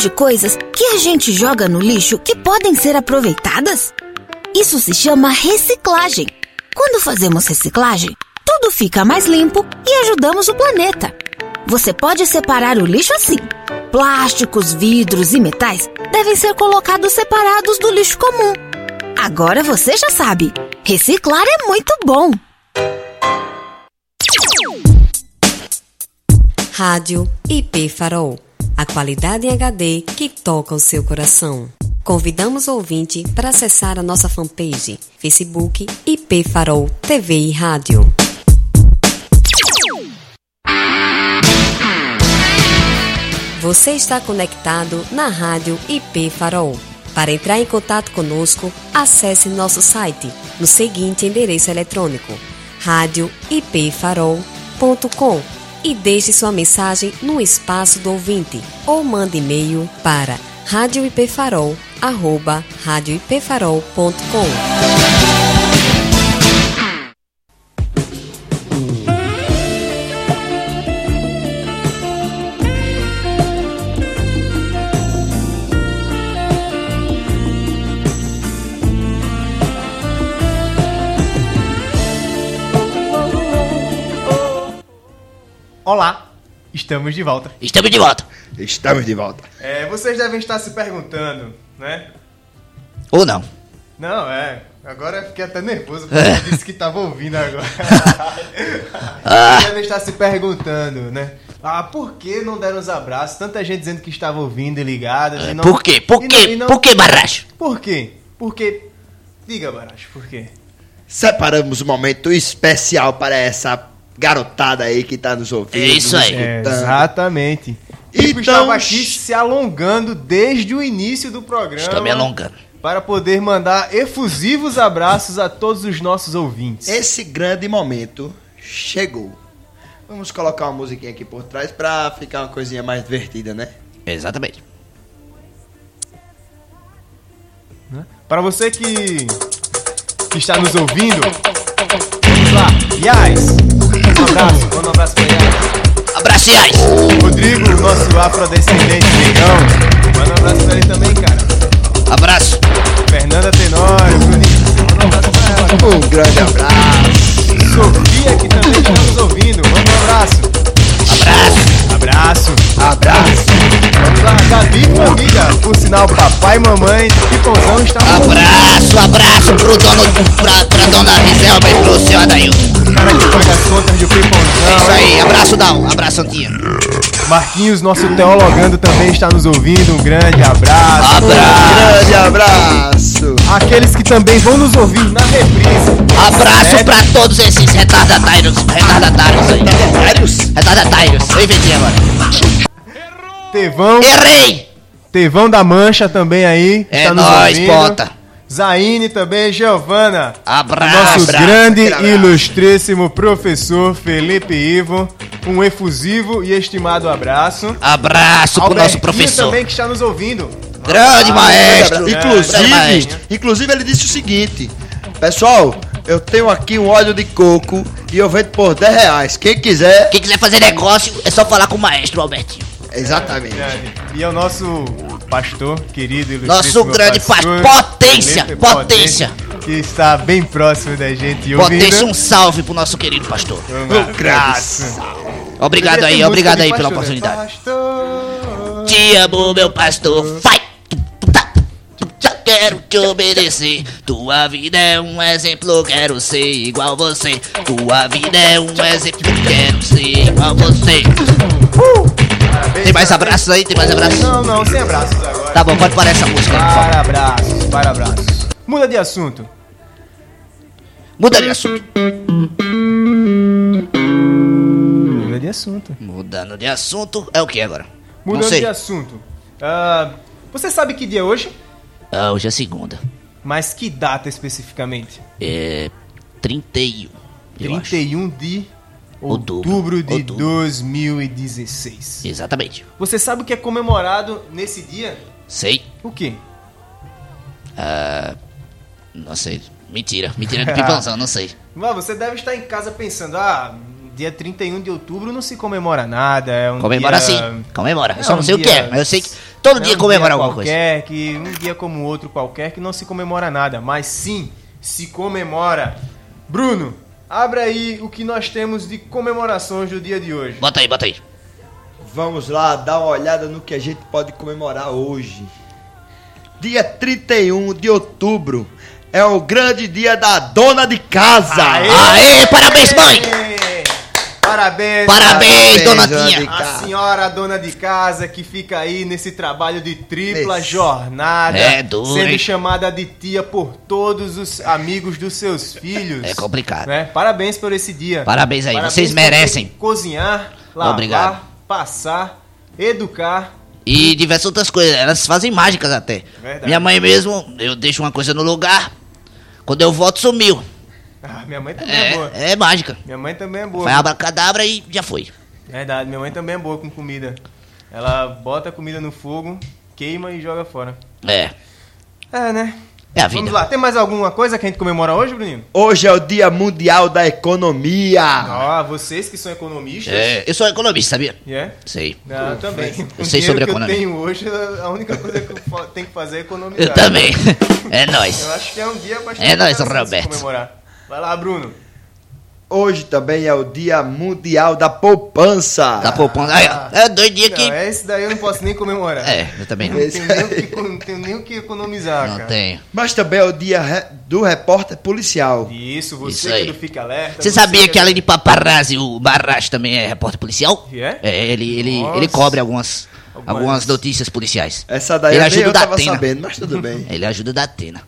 De coisas que a gente joga no lixo que podem ser aproveitadas? Isso se chama reciclagem. Quando fazemos reciclagem, tudo fica mais limpo e ajudamos o planeta. Você pode separar o lixo assim. Plásticos, vidros e metais devem ser colocados separados do lixo comum. Agora você já sabe. Reciclar é muito bom. Rádio IP Farol. A qualidade em HD que toca o seu coração. Convidamos o ouvinte para acessar a nossa fanpage, Facebook IP Farol TV e Rádio. Você está conectado na Rádio IP Farol. Para entrar em contato conosco, acesse nosso site no seguinte endereço eletrônico: radioipfarol.com e deixe sua mensagem no espaço do ouvinte ou mande e-mail para radioipfarol@radioipfarol.com. Olá, estamos de volta. Estamos de volta. Estamos de volta. É, vocês devem estar se perguntando, né? Ou não. Não, é. Agora eu fiquei até nervoso porque eu disse que tava ouvindo agora. Vocês devem estar se perguntando, né? Ah, por que não deram os abraços? Tanta gente dizendo que estava ouvindo e ligada. e não- Por quê? Por e quê? não- e não- Por que, Barracho? Por quê? Porque. Diga, Baracho, por quê? Separamos um momento especial para essa garotada aí que tá nos ouvindo. É isso aí. É, exatamente. Então, estava aqui se alongando desde o início do programa. Estou me alongando. Para poder mandar efusivos abraços a todos os nossos ouvintes. Esse grande momento chegou. Vamos colocar uma musiquinha aqui por trás pra ficar uma coisinha mais divertida, né? Exatamente. Para você que, que está nos ouvindo, vamos lá. Yais, um abraço, manda um abraço para Yais. Abraço, Iais. Rodrigo, nosso afrodescendente negão, manda um abraço para ele também, cara. Abraço. Fernanda Tenório, Bruninho, manda um abraço para ela. Um grande abraço. Papai e mamãe do Pipãozão estão Abraço, abraço pro dono, pra, pra dona Riselma e pro senhor Adailton. O cara que paga as contas do Pipãozão. É isso aí, abraço, Dal. Abraço, Santinha. Marquinhos, nosso teologando, também está nos ouvindo. Um grande abraço. Abraço. Grande abraço. Aqueles que também vão nos ouvir na reprise. Abraço Certo? pra todos esses retardatários, retardatários aí. Vários. Retardatários. Eu inventei agora. Tevão, Errei! Tevão da Mancha também aí. É está nos nóis, ouvindo. Pota. Zaine também, Giovana. Abraço. Nosso abraço, grande e abraço. ilustríssimo professor Felipe Ivo. Um efusivo e estimado abraço. Abraço pro nosso professor. também que está nos ouvindo. Grande maestro. grande Inclusive, maestro. inclusive ele disse o seguinte: Pessoal, eu tenho aqui um óleo de coco e eu vendo por 10 reais. Quem quiser. Quem quiser fazer negócio, é só falar com o maestro Albertinho. Exatamente. Grande. E é o nosso pastor querido, Nosso grande pastor. Potência, Felipe potência. Que está bem próximo da gente e ouvindo. Potência, um salve pro nosso querido pastor. Um abraço. Obrigado aí, obrigado aí pela pastor, né? oportunidade. Pastor. Te amo, meu pastor. Vai! Já quero te obedecer. Tua vida é um exemplo, quero ser igual você. Tua vida é um exemplo, quero ser igual você. Parabéns, Tem mais abraços aí? Tem mais abraços? Não, não, sem abraços agora. Tá bom, pode parar essa música. Para abraços, para abraços. Muda de assunto. Muda de assunto. Muda de assunto. Mudando de assunto, é o que agora? Não Mudando de assunto. Ah, você sabe que dia é hoje? Ah, hoje é segunda. Mas que data especificamente? É. 31. eu acho. 31 de Outubro. outubro de Outubro. 2016. Exatamente. Você sabe o que é comemorado nesse dia? Sei. O quê? Ah. Não sei. Mentira. Mentira de pipãozão, não sei. Ah, você deve estar em casa pensando, ah, dia 31 de outubro não se comemora nada. É um Comemora dia... sim, comemora. Eu É só um não sei o que dia- é, mas eu sei que todo é dia um comemora alguma coisa. qualquer, Que um dia como outro qualquer que não se comemora nada, mas sim se comemora. Bruno, abre aí o que nós temos de comemorações do dia de hoje. Bota aí, bota aí. Vamos lá, dar uma olhada no que a gente pode comemorar hoje. Dia 31 de outubro é o grande dia da dona de casa. Aê, parabéns, mãe! Parabéns, Parabéns, dona dona Tinha. de A senhora dona de casa que fica aí nesse trabalho de tripla Nesse. jornada, É duro, sendo hein? chamada de tia por todos os amigos dos seus filhos. É complicado. né? Parabéns por esse dia. Parabéns aí, Parabéns vocês merecem. Cozinhar, lavar, Obrigado. passar, educar. E diversas outras coisas. Elas fazem mágicas até. Verdade. Minha mãe mesmo, eu deixo uma coisa no lugar. Quando eu volto, sumiu. Ah, minha mãe também é, boa. É, é mágica. Minha mãe também é boa. Vai abracadabra e já foi. Verdade, minha mãe também é boa com comida. Ela bota a comida no fogo, queima e joga fora. É. É, né? É a Vamos vida. lá, tem mais alguma coisa que a gente comemora hoje, Bruninho? Hoje é o Dia Mundial da Economia. Ah, vocês que são economistas. É, eu sou economista, sabia? É? Sei. Ah, eu também. Eu sei sobre que economia. eu tenho hoje, a única coisa que eu tenho que fazer é economizar. Eu também. É nóis. Eu acho que é um dia bastante É nóis, Roberto. comemorar. Vai lá, Bruno. Hoje também é o Dia Mundial da Poupança. Poupando. Aí, ó. É dois dias que. Não, esse daí eu não posso nem comemorar. É, eu também não. Não tenho nem o que, não tenho nem o que economizar, Não cara. tenho. Mas também é o Dia do Repórter Policial. Isso, você Isso que aí. é do Fica Alerta. Você sabia que além de paparazzi, o Barras também é repórter policial? É? É, ele, ele, Nossa. ele cobre algumas, Algumas- algumas notícias policiais. Essa daí Ele ajuda eu o da tava Atena. sabendo, mas tudo bem. Ele ajuda da Atena.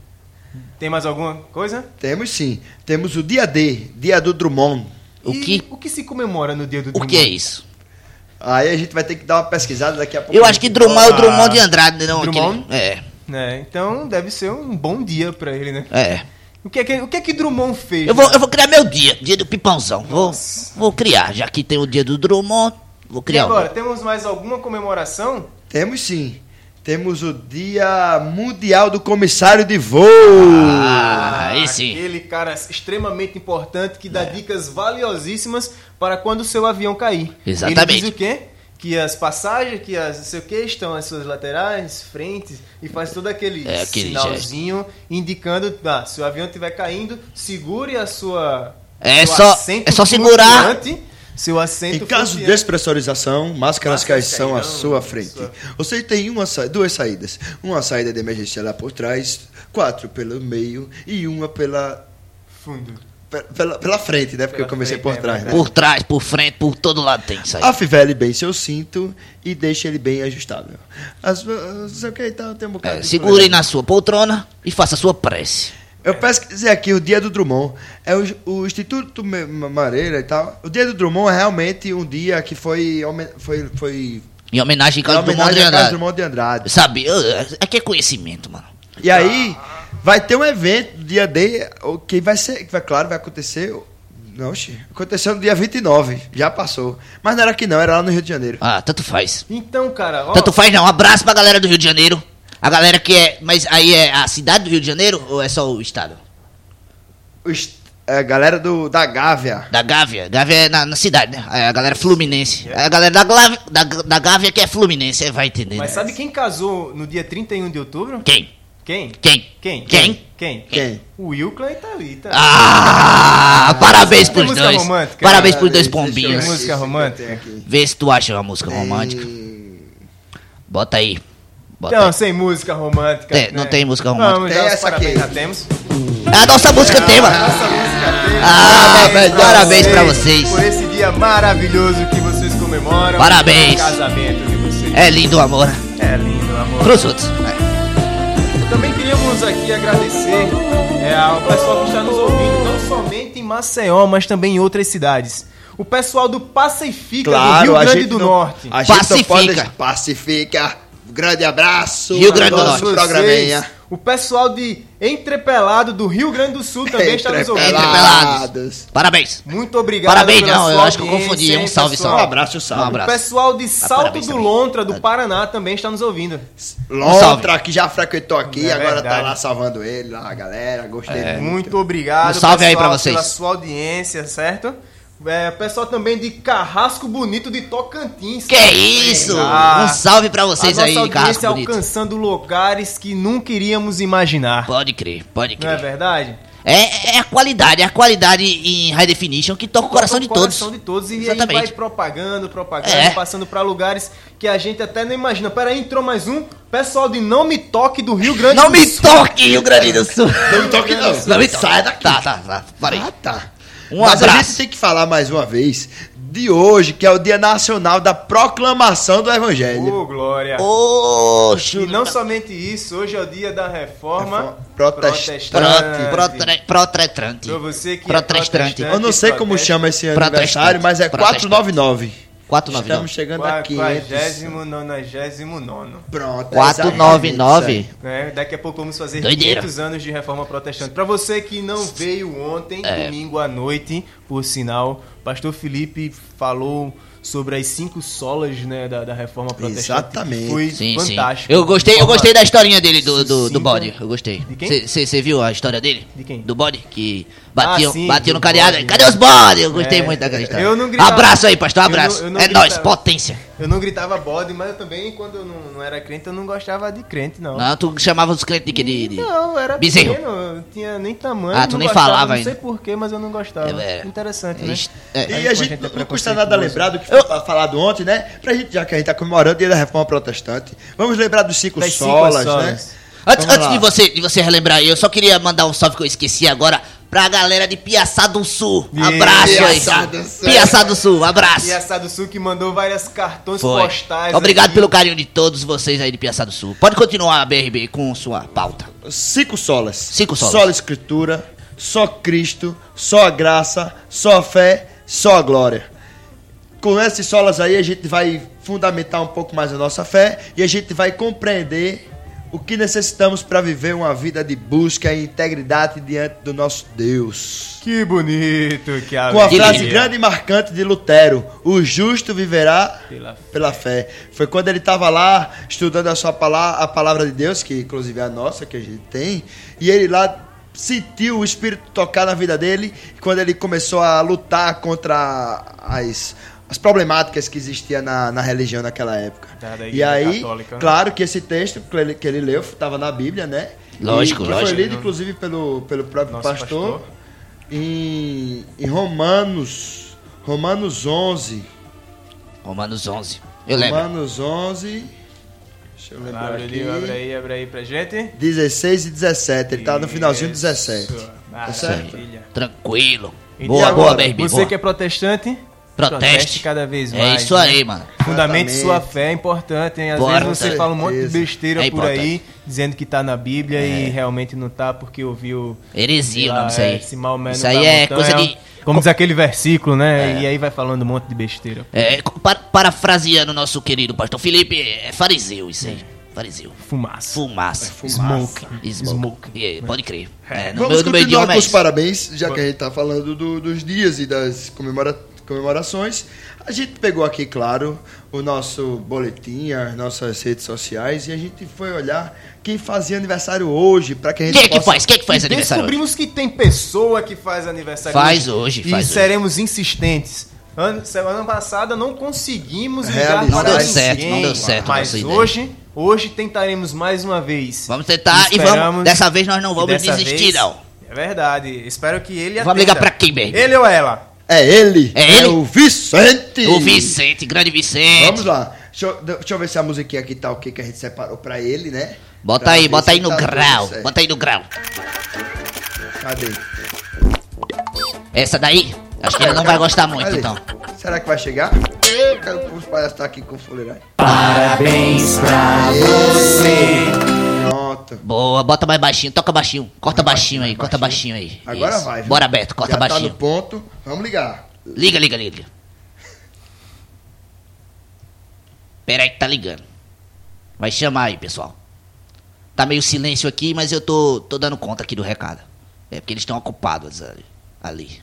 Tem mais alguma coisa? Temos sim. Temos o Dia D, Dia do Drummond. O E que, O que se comemora no dia do o Drummond? que é isso? Aí a gente vai ter que dar uma pesquisada daqui a pouco. Eu acho que Drummond é o Ah, Drummond de Andrade, não Drummond? aquele. É, É, então deve ser um bom dia pra ele, né? é. O que é que, o que, é que Drummond fez? Eu vou, né? eu vou criar meu dia, dia do pipãozão. Vou, Nossa. vou criar, já que tem o dia do Drummond, vou E criar agora, um. temos mais alguma comemoração? Temos sim. Temos o Dia Mundial do Comissário de Voo. Ah, aí sim. Aquele cara extremamente importante que dá dicas valiosíssimas para quando o seu avião cair. Exatamente. Ele diz o quê? Que as passagens, que as não sei o que, estão às suas laterais, frentes, e faz todo aquele, É, aquele sinalzinho indicando, ah, se o avião estiver caindo, segure a sua. É só- é só segurar. Seu assento Em caso de despressurização, máscaras Máscaras cairão à sua frente. sua- Você tem uma sa- duas saídas. Uma saída de emergência lá por trás, quatro pelo meio e uma pela, Fundo. pe- pela, pela frente, né? Porque Pela eu comecei frente, por é trás, né? verdade. Por trás, por frente, por todo lado tem isso aí. Afivele bem seu cinto e deixe ele bem ajustável. As, não sei o que tem um bocado É, segure problema. na sua poltrona e faça a sua prece. Eu pesquisei aqui o dia do Drummond. É o, o Instituto Mareira e tal. O dia do Drummond é realmente um dia que foi. Foi. foi Em homenagem em ao Carlos Drummond de Andrade. Drummond de Andrade. Sabe, eu- aqui é conhecimento, mano. E aí, vai ter um evento no dia D, o que vai ser, que vai, claro, vai acontecer. Não, oxi, aconteceu no dia 29, já passou. Mas não era aqui não, era lá no Rio de Janeiro. Ah, tanto faz. Então, cara, ó, Tanto faz não. Um abraço pra galera do Rio de Janeiro. A galera que é. Mas aí é a cidade do Rio de Janeiro ou é só o estado? Os, a galera do, da Gávea. Da Gávea. Gávea é na, na cidade, né? É a galera fluminense. É a galera da, Glávia, da, da Gávea que é fluminense, vai entender. mas né? sabe quem casou no dia 31 de outubro? Quem? Quem? Quem? Quem? Quem? Quem? Quem? O Wilclan e Thalita. Ah, parabéns pros música dois. romântica? Parabéns pros dois pombinhos. Música romântica? aqui. Vê se tu acha uma música romântica. Bota aí. Bota Então, aí. sem música romântica. Tem- não tem música romântica. Vamos, Tem essa parabéns aqui. já temos. É a nossa música tema. Nossa música tema. Ah, Parabéns pra parabéns pra vocês. Por esse dia maravilhoso que vocês comemoram. Parabéns. O casamento de vocês. É lindo o amor. É lindo, amor. Pros outros. Também queríamos aqui agradecer é, ao pessoal que está nos ouvindo, não somente em Maceió, mas também em outras cidades. O pessoal do Pacifica do Claro, Rio a Grande gente do não- Norte. A gente não pode Pacifica. Um grande abraço. Rio Grande do Norte. Vocês, programinha. O pessoal de Entrepelado do Rio Grande do Sul também está nos ouvindo. Entrepelados. Parabéns. Muito obrigado. Parabéns, pela não, eu acho que eu confundi. Um salve pessoal. Um abraço, Um salve. O abraço. pessoal de Salto parabéns do também. Lontra, do Paraná, também está nos ouvindo. Lontra, que já frequentou aqui, É agora verdade. tá lá salvando ele, lá, a galera. Gostei muito. Muito obrigado. Um salve aí pra vocês. Pela sua audiência, certo? É, pessoal também de Carrasco Bonito de Tocantins. Que isso? Ah, um salve pra vocês a aí, nossa Carrasco Bonito. alcançando lugares que nunca iríamos imaginar. Pode crer, pode Não é crer. verdade? É, é a qualidade, é a qualidade em high definition que toca o coração de todos. coração de todos e aí Exatamente. vai propagando, propagando, É. passando pra lugares que a gente até não imagina. Pera aí, entrou mais um. Pessoal de Não Me Toque do Rio Grande Não do me Sul. toque, Rio Grande do Sul. Não me toque não. Não me toque. Sai daqui. Tá, tá, tá. Parei. Ah, tá. Um Mas a abraço. gente tem que falar mais uma vez de hoje, que é o Dia Nacional da Proclamação do Evangelho. Ô, Glória. Oxe, E não somente isso, hoje é o dia da reforma Reforma protestante. Protre- Protretrante. Pra você que é Protestrante. Eu não sei como chama esse Protestante. aniversário, mas é Protestante. 499. 499. Estamos chegando a 500. 40, 99. Pronto. é 499. exatamente Né? Daqui a pouco vamos fazer Doideira. 500 anos de reforma protestante. Pra você que não veio ontem, É. domingo à noite, por sinal, pastor Felipe falou sobre as cinco solas né, da, da reforma protestante. Exatamente. Foi Sim, sim. fantástico. Eu gostei, eu gostei da historinha dele do, do, do bode. Eu gostei. Você viu a história dele? De quem? Do bode? Que batiam, Ah, sim, batiam no cadeado. bode, Cadê os bodes? Eu gostei É, muito daquela história. eu não gritava- abraço aí, pastor. eu não- Abraço. eu não é nóis, potência. Eu não gritava bode, mas eu também, quando eu não, não era crente, eu não gostava de crente, não. Não, tu chamava os crentes de que? De, de... Não, era Bezerro. pequeno, eu tinha nem tamanho. Ah, tu não nem gostava, falava Não ainda. sei porquê, mas eu não gostava. É, é. Interessante, né? É. E Aí, a gente é não custa nada lembrar do que foi falado ontem, né? Pra gente, já que a gente tá comemorando o dia da reforma protestante, vamos lembrar dos cinco solas, né? Antes, antes de, você, de você relembrar eu só queria mandar um salve que eu esqueci agora pra galera de Piaçá do Sul. Abraço aí. Piaçá do Sul. Piaçá do Sul, abraço. Sá do Sul que mandou vários cartões Foi. postais. Obrigado aqui. pelo carinho de todos vocês aí de Piaçá do Sul. Pode continuar, BRB, com sua pauta. Cinco solas. Cinco solas. Só a Escritura, só Cristo, só a graça, só a fé, só a glória. Com essas solas aí, a gente vai fundamentar um pouco mais a nossa fé e a gente vai compreender o que necessitamos para viver uma vida de busca e integridade diante do nosso Deus. Que bonito, que Com a alegria. frase grande e marcante de Lutero: O justo viverá Pela fé. pela fé. Foi quando ele estava lá estudando a sua palavra, a palavra de Deus, que inclusive é a nossa que a gente tem, e ele lá sentiu o Espírito tocar na vida dele, quando ele começou a lutar contra as, as problemáticas que existiam na, na religião naquela época. Da- da e aí, Católica, né? claro que esse texto que ele, que ele leu estava na Bíblia, né? Lógico, e, que lógico. Foi lido, inclusive, pelo, pelo próprio Nosso pastor, pastor. Em, em Romanos, Romanos 11. Romanos 11. Eu lembro. Romanos 11. Deixa eu lembrar Abre aqui. abre aí, abre aí pra gente. 16 e 17. Ele tá no finalzinho do Isso. 17. Tá certo? Maravilha. Tranquilo. E Boa, agora, boa, BRB. Você boa. que é protestante, Proteste. cada vez É mais. isso né? aí, mano. Fundamente Exatamente. sua fé é importante, hein? Às Bora, vezes você fala um monte de besteira É por aí, dizendo que tá na Bíblia e realmente não tá porque ouviu. Heresia o sei lá, aí. Esse Maomé Isso aí é montanha, coisa de... Como diz aquele versículo, né? E aí vai falando um monte de besteira. É, pa- parafraseando nosso querido pastor Felipe, é fariseu isso aí. Fariseu. Fumaça. Fumaça. Smoke. Smoke. É, pode crer. É, no Vamos meu, meu continuar idioma com é os isso. parabéns, já que a gente tá falando do- dos dias e das comemora- comemorações. A gente pegou aqui, claro, o nosso boletim, as nossas redes sociais e a gente foi olhar quem fazia aniversário hoje, para que a gente Quem é que possa... faz? Quem é que faz E aniversário? hoje? descobrimos que tem pessoa que faz aniversário Faz hoje, E faz hoje. seremos insistentes. Ano, semana passada não conseguimos ligar Realizar. para Não deu ninguém, certo, não deu certo Mas nossa ideia. hoje, hoje tentaremos mais uma vez. Vamos tentar e Esperamos vamos. Dessa vez nós não vamos desistir, vez- não. É verdade. Espero que ele Vamos atenda. ligar pra quem, BRB? Ele ou ela? É ele! É ele? o Vicente! O Vicente, grande Vicente. Vamos lá. Deixa eu, deixa eu ver se a musiquinha aqui tá o que que a gente separou pra ele, né? Bota Pra aí, bota aí no tá grau. Bota aí no grau. Cadê? Essa daí? Acho que ele não vai gostar muito, Cadê? então. Será que vai chegar? Os palhaços tá aqui com fuleiragem. Parabéns pra você. Boa, bota mais baixinho, toca baixinho. Corta baixinho aí, corta baixinho aí. Agora Isso. vai, viu? Bora, Beto, corta Já tá baixinho. no ponto. Vamos ligar. Liga, liga, liga. Pera aí que tá ligando. Vai chamar aí, pessoal. Tá meio silêncio aqui, mas eu tô, tô dando conta aqui do recado. É porque eles estão ocupados ali, ali.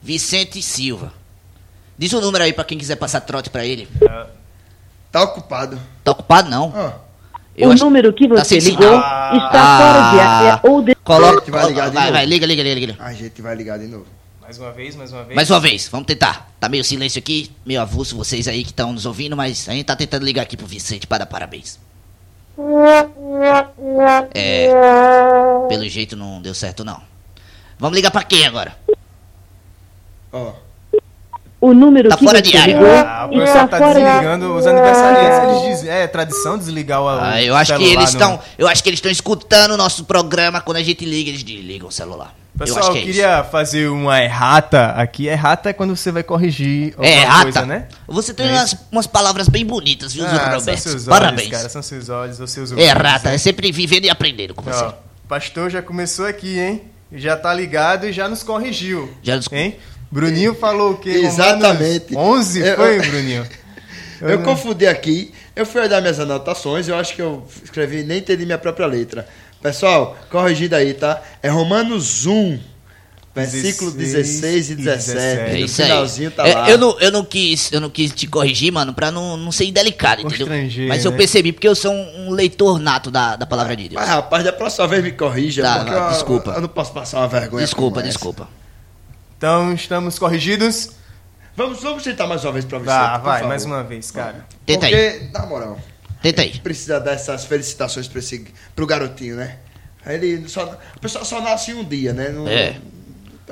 Vicente Silva. Diz o número aí pra quem quiser passar trote pra ele. Tá ocupado. Tá ocupado não? Ó, Eu o acho- número que tá você sem ligou sinal. está fora de área ou de... Coloca, Gente, vai ligar de vai, novo. vai, liga, liga, liga, liga. a gente vai ligar de novo. Mais uma vez, mais uma vez. Mais uma vez, vamos tentar. Tá meio silêncio aqui, meio avulso vocês aí que estão nos ouvindo, mas a gente tá tentando ligar aqui pro Vicente para dar parabéns. É. Pelo jeito não deu certo não. Vamos ligar pra quem agora? Ó. O número Tá que fora você de área. ligou Ah, o está pessoal tá fora de... desligando os aniversariantes. Eles dizem, é tradição desligar o, Ah, o eu acho que celular eles no- estão, eu acho que eles estão escutando o nosso programa quando a gente liga, eles desligam o celular. eu Pessoal, eu, que é isso. queria fazer uma errata aqui. Errata é quando você vai corrigir alguma É, errata. coisa, né? Você tem é umas, umas palavras bem bonitas, viu, Ah, Zé são Roberto? seus Parabéns. olhos, cara. São seus olhos ou seus É ouvidos, rata, né? é sempre vivendo e aprendendo com você. Ó, pastor já começou aqui, hein? Já tá ligado e já nos corrigiu. Já nos... Hein? Bruninho falou o quê? Exatamente. Romanos 11 Eu- foi, Bruninho? Eu não- confundi aqui, eu fui olhar minhas anotações, eu acho que eu escrevi e nem entendi minha própria letra. Pessoal, corrigindo aí, tá? É Romanos 1, versículo 16 e 17. É no isso aí. finalzinho tá É, lá. eu, não, eu, não quis, eu não quis te corrigir, mano, pra não, não ser indelicado, entendeu? Mas eu né? percebi, porque eu sou um, um leitor nato da, da palavra de Deus. Mas rapaz, da próxima vez me corrija, Tá, porque eu- desculpa. Eu, não posso passar uma vergonha. Desculpa, como essa. desculpa. Então, estamos corrigidos? Vamos, vamos tentar mais uma vez pra você. Por vai, favor. mais uma vez, cara. Tenta aí. Porque, na moral, Tenta aí. precisa dar essas felicitações pra esse, pro garotinho, né? Aí Ele só, o pessoal só nasce um dia, né? Não- É.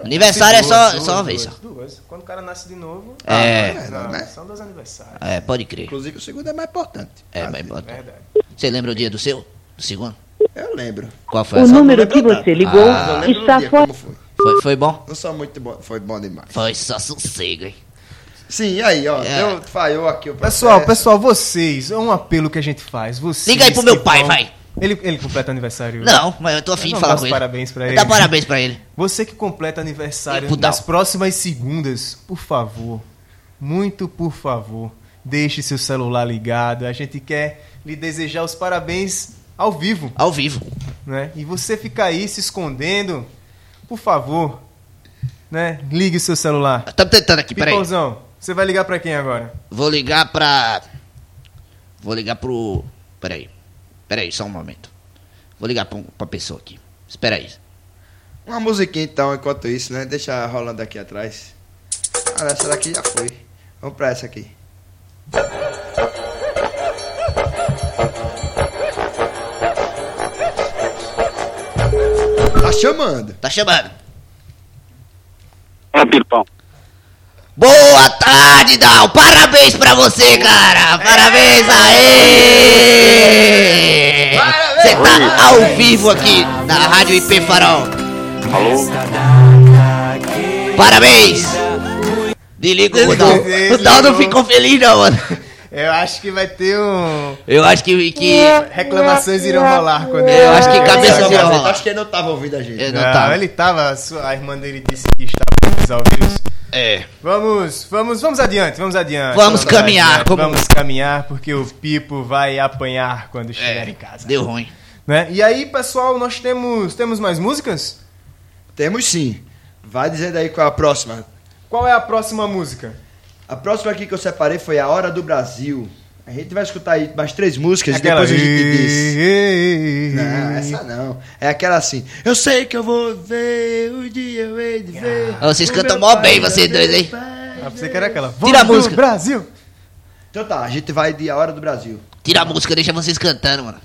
Aniversário é só, Duas, só uma duas, vez. duas, Só. duas. Quando o cara nasce de novo. É. Ah, não, né? São dois aniversários. É, pode crer. Inclusive o segundo é mais importante. É, Ah, mas bota. Verdade. Você lembra o dia do seu? Do segundo? Eu lembro. Qual foi O essa? número que você ligou Mas eu lembro do está dia, fora... como foi. Foi, foi bom? Não sou muito bom, foi bom demais. Foi só sossego, hein? Sim, e aí, ó, É. deu, falhou aqui o Pessoal, processo. pessoal, vocês, é um apelo que a gente faz. Vocês Liga aí pro meu que pai, vão- vai. Ele, ele completa aniversário. Não, mas eu tô afim de Vamos falar dar com os ele. parabéns pra ele. Dá parabéns pra ele. Você que completa aniversário nas próximas segundas, por favor, muito por favor, deixe seu celular ligado. A gente quer lhe desejar os parabéns ao vivo, Ao vivo. né? E você ficar aí se escondendo, por favor, né? Ligue o seu celular. Estamos tentando aqui, peraí. Pipãozão, você vai ligar pra quem agora? Vou ligar pra. Vou ligar pro. Peraí. Peraí, só um momento. Vou ligar pra, um- pra pessoa aqui. Espera aí. Uma musiquinha então, enquanto isso, né? Deixa rolando aqui atrás. Ah, essa daqui já foi. Vamos pra essa aqui. Tá chamando. Tá chamando. É. Boa tarde, Dal! Parabéns pra você, cara! Parabéns aí! Você tá ao vivo aqui na Rádio IP Farol. Alô? Parabéns! Desliga o Dal. O Dal não ficou feliz, não, mano. Eu acho que vai ter um. Eu acho que. que... Reclamações irão rolar quando Eu acho que cabeça Acho que- vai rolar. Acho que ele não tava ouvindo a gente. Eu Não, não tava. ele tava. sua- A irmã dele disse que estava ao vivo. É. Vamos, vamos, vamos adiante, vamos adiante. Vamos caminhar, adiante, como- Vamos caminhar, porque o Pipo vai apanhar quando chegar em casa. Deu ruim. Né? E aí, pessoal, nós temos, temos mais músicas? Temos sim. Vai dizendo aí qual é a próxima. Qual é a próxima música? A próxima aqui que eu separei foi A Hora do Brasil. A gente vai escutar aí mais três músicas Aquela- e depois a gente diz. Não, essa não. É aquela assim. Eu sei que eu vou ver, o dia eu hei de ver. Ah, vocês cantam mó bem, vocês dois, hein? Ah, você que era aquela. Tira a Vamos música. do Brasil. Então tá, a gente vai de A Hora do Brasil. Tira a música, deixa vocês cantando, mano.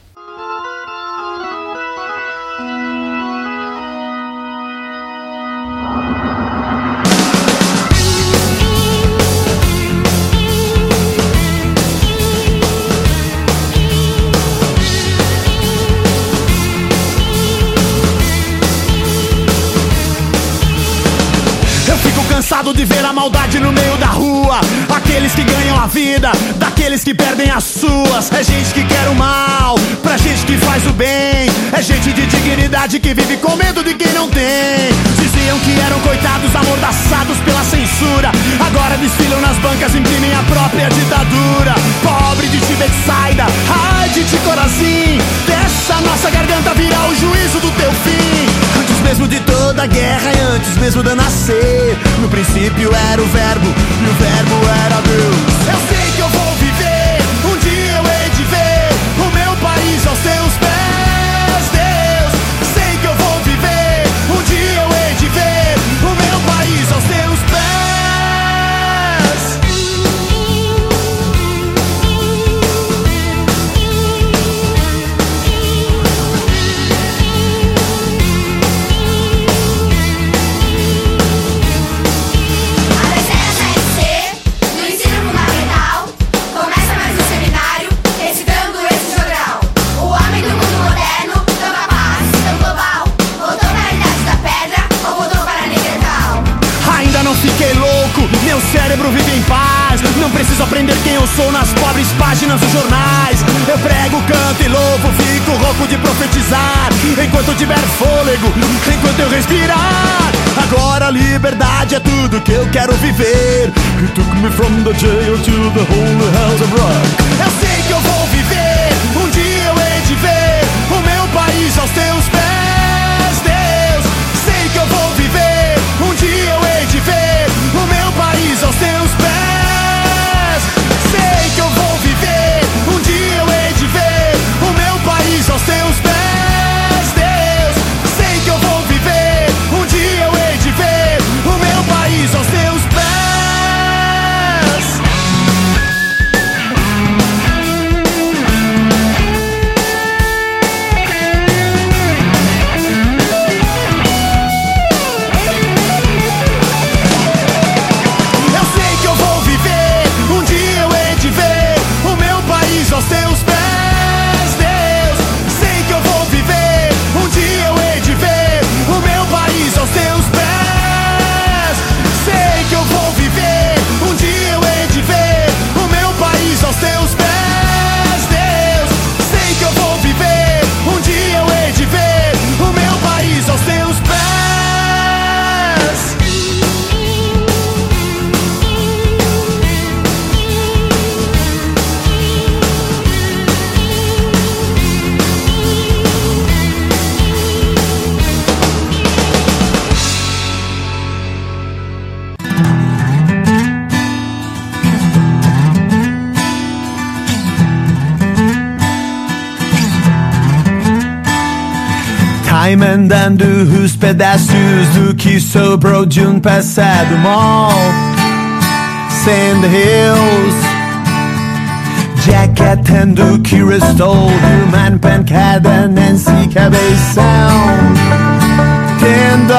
Maldade no meio da rua. Aqueles que ganham a vida, daqueles que perdem as suas. É gente que quer o mal, pra gente que faz o bem. É gente de dignidade que vive com medo de quem não tem. Diziam que eram coitados amordaçados pela censura. Agora desfilam nas bancas, imprimem a própria ditadura. Pobre de Tibetsaida, ai de Ticorazim. Dessa nossa garganta virá o juízo do teu fim. Antes mesmo de toda a guerra e antes mesmo eu nascer No princípio era o verbo e o verbo era Deus sou nas pobres páginas dos jornais. Eu prego, canto e louvo, fico rouco de profetizar. Enquanto tiver fôlego, enquanto eu respirar. Agora a liberdade é tudo que eu quero viver. You took me from the jail to the holy house of rock. Eu sei que eu vou viver, um dia eu hei de ver o meu país aos teus pés. seus pedaços do que sobrou de um passado mol. Sand Hills, jacatando que restou de uma pancada Nancy Cabeção. Tendo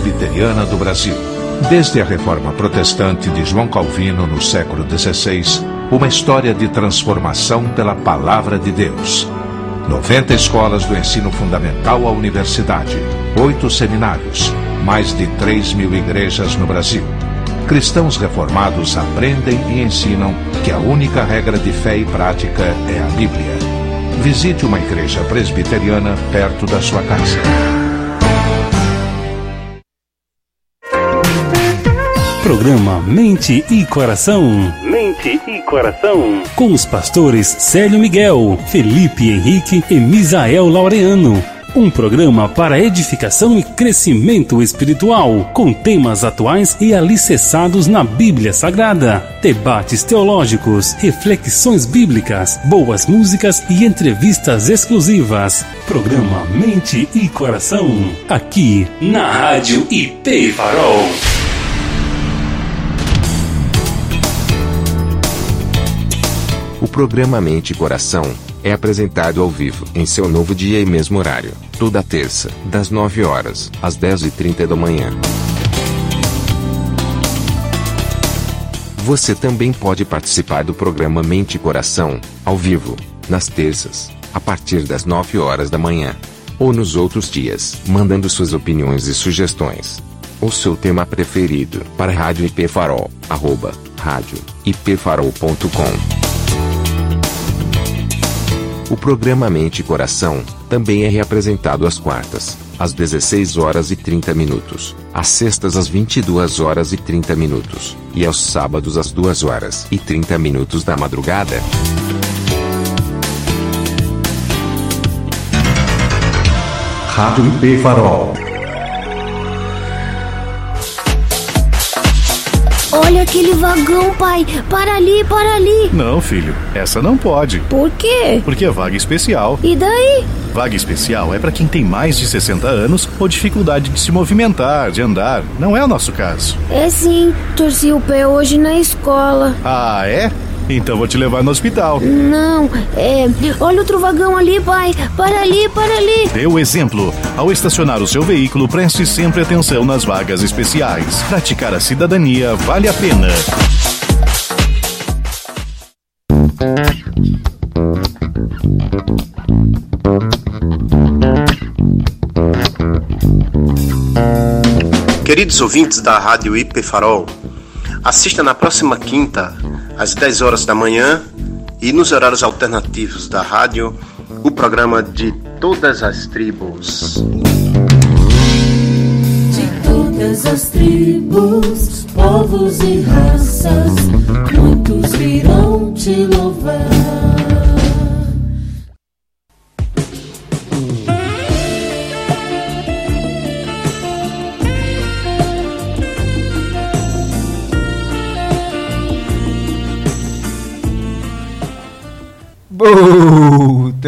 Presbiteriana do Brasil. Desde a reforma protestante de João Calvino no século XVI, uma história de transformação pela palavra de Deus. 90 escolas do ensino fundamental à universidade, oito seminários, mais de 3 mil igrejas no Brasil. Cristãos reformados aprendem e ensinam que a única regra de fé e prática é a Bíblia. Visite uma igreja presbiteriana perto da sua casa. Programa Mente e Coração. Mente e Coração. Com os pastores Célio Miguel, Felipe Henrique e Misael Laureano. Um programa para edificação e crescimento espiritual, com temas atuais e alicerçados na Bíblia Sagrada, debates teológicos, reflexões bíblicas, boas músicas e entrevistas exclusivas. Programa Mente e Coração, aqui na Rádio IP Farol. Programa Mente e Coração é apresentado ao vivo em seu novo dia e mesmo horário, toda terça, das 9 horas às 10h30 da manhã. Você também pode participar do programa Mente e Coração, ao vivo, nas terças, a partir das 9 horas da manhã, ou nos outros dias, mandando suas opiniões e sugestões. O seu tema preferido para Rádio IP Farol, arroba, rádio, ipfarol.com. O programa Mente e Coração também é reapresentado às quartas, às 16 horas e 30 minutos, às sextas às 22 horas e 30 minutos, e aos sábados às 2 horas e 30 minutos da madrugada. Rádio IP Farol. Olha aquele vagão, pai. Para ali, para ali. Não, filho, essa não pode. Por quê? Porque é vaga especial. E daí? Vaga especial é para quem tem mais de 60 anos ou dificuldade de se movimentar, de andar. Não é o nosso caso. É sim, torci o pé hoje na escola. Ah, é? Então vou te levar no hospital. Não, é. Olha outro vagão ali, pai. Para ali, para ali. Dê o exemplo. Ao estacionar o seu veículo, preste sempre atenção nas vagas especiais. Praticar a cidadania vale a pena. Queridos ouvintes da Rádio IP Farol, assista na próxima quinta, às 10 horas da manhã, e nos horários alternativos da rádio, o programa de Todas as Tribos. De todas as tribos, povos e raças, muitos virão te louvar.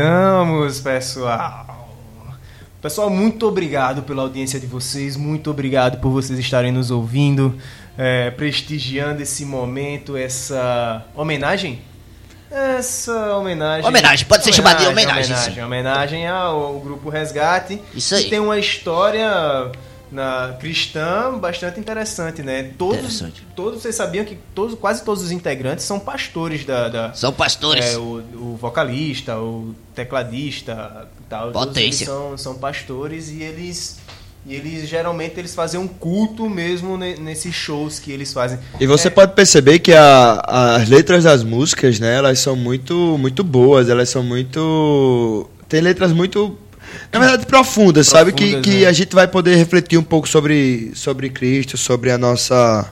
Voltamos, pessoal. Pessoal, muito obrigado pela audiência de vocês, muito obrigado por vocês estarem nos ouvindo, é, prestigiando esse momento, essa homenagem. Essa homenagem. Homenagem, pode ser chamada de homenagem, Homenagem, homenagem ao, ao grupo Resgate. Isso aí. Que tem uma história na cristã bastante interessante, né? Todos, Interessante. todos vocês sabiam que todos, quase todos os integrantes são pastores da. da- São pastores. É, o, o vocalista, o tecladista, e tal. Potência. São, são pastores e eles. E eles geralmente eles fazem um culto mesmo ne- nesses shows que eles fazem. E você É, pode perceber que a- as letras das músicas, né, elas são muito, muito boas, elas são muito. Tem letras muito. Na verdade, profundas, sabe? Que, Profundas, que né? a gente vai poder refletir um pouco sobre, sobre Cristo, sobre a nossa,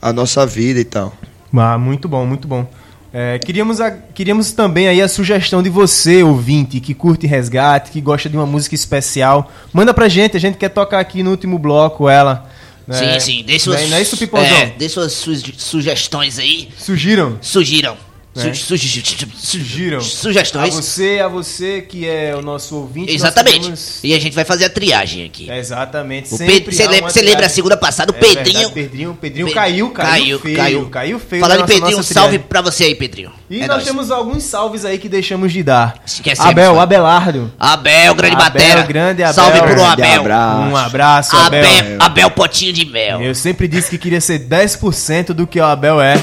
a nossa vida e tal. Ah, muito bom, muito bom. É, queríamos, a- queríamos também aí a sugestão de você, ouvinte, que curte resgate, que gosta de uma música especial. Manda pra gente, a gente quer tocar aqui no último bloco ela. né? Sim, sim. Dê suas, é- não é isso? É, dê suas suge- sugestões aí. Sugiram? Sugiram. É. Su- sugi- Sugiram. A Sugestões. você, a você que é o nosso ouvinte. Exatamente. queremos- E a gente vai fazer a triagem aqui. É, exatamente. O sempre Pe- Você lembra, você lembra a segunda passada? O É Pedrinho. verdade, Pedrinho, Pedrinho Pe- caiu, caiu, caiu, feio, caiu. caiu feio. Falando em Pedrinho, um salve triagem. pra você aí, Pedrinho. E É nós nóis. temos alguns salves aí que deixamos de dar. Esquecemos, Abel, vai. Abelardo. Abel, grande Abel, batera. grande Abel. Salve pro Abel. abraço. Um abraço, Abel. Abel. Abel Potinho de Mel. Eu sempre disse que queria ser 10% do que o Abel é.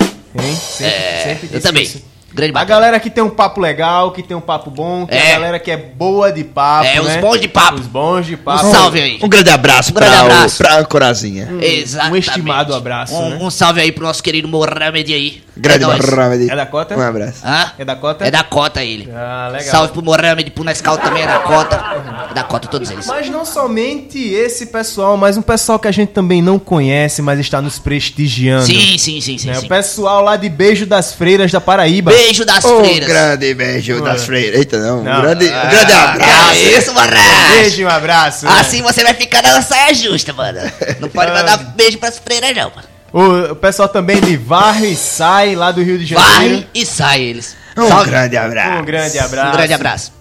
Hein? Sempre, É, sempre eu também. isso. Grande A galera que tem um papo legal, que tem um papo bom, que É. a galera que é boa de papo. É, os né? bons de papo. Os bons de papo. Um salve aí. Um grande abraço Um grande pra, abraço. O, pra Corazinha. Exatamente. Um estimado abraço. Um, né? um salve aí pro nosso querido Mohamed aí. Grande é. Mohamed. É da cota? Um abraço. Hã? É da cota? É da cota ele. Ah, legal. Salve pro Mohamed, pro Nescau também é da cota. É da cota todos eles. Mas não somente esse pessoal, mas um pessoal que a gente também não conhece, mas está nos prestigiando. Sim, sim, sim, sim. né? sim. O pessoal lá de Beijo das Freiras da Paraíba. Beijo das Um freiras. grande beijo das freiras. Eita, não. Não. Um grande, Ah, grande abraço. É isso, Mohamed. Beijo e um abraço. né? Assim você vai ficar na saia justa, mano. Não pode mandar beijo pras freiras, não, mano. O, o pessoal também de Varre e Sai, lá do Rio de Janeiro. Vai e sai eles. Um Salve. grande abraço. Um grande abraço. Um grande abraço.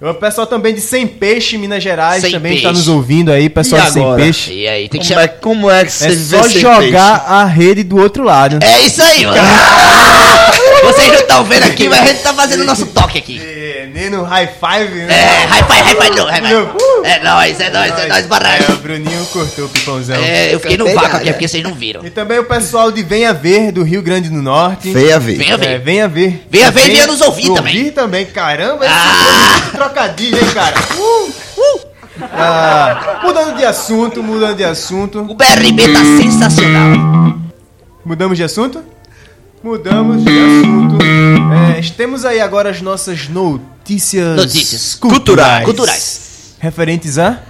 O pessoal também de Sem Peixe, Minas Gerais, Sem também está Peixe. nos ouvindo aí, pessoal E de Sem agora? Peixe. E aí, tem que Como é, chamar. como é que você É vê só sem jogar a rede do outro lado. É isso aí, mano. Vocês não estão vendo aqui, mas a gente tá fazendo o nosso toque aqui. É, nem no high five, né? É, high five, high five não, high five. Uh! É nóis, é nóis, é nóis, É, barraco. o Bruninho cortou o pipãozão. É, eu fiquei no vácuo aqui, é porque vocês não viram. E também o pessoal de Venha Ver, do Rio Grande do Norte. Venha ver. Venha ver. É, venha ver. Venha ver e venha nos ouvir também. Ouvir também, caramba. esse Ah! foi muito trocadilho, hein, cara. Uh, uh. Ah, mudando de assunto, mudando de assunto. O BRB tá sensacional. Mudamos de assunto? Mudamos de assunto. É, temos aí agora as nossas notícias, Notícias. culturais. Culturais. Referentes a?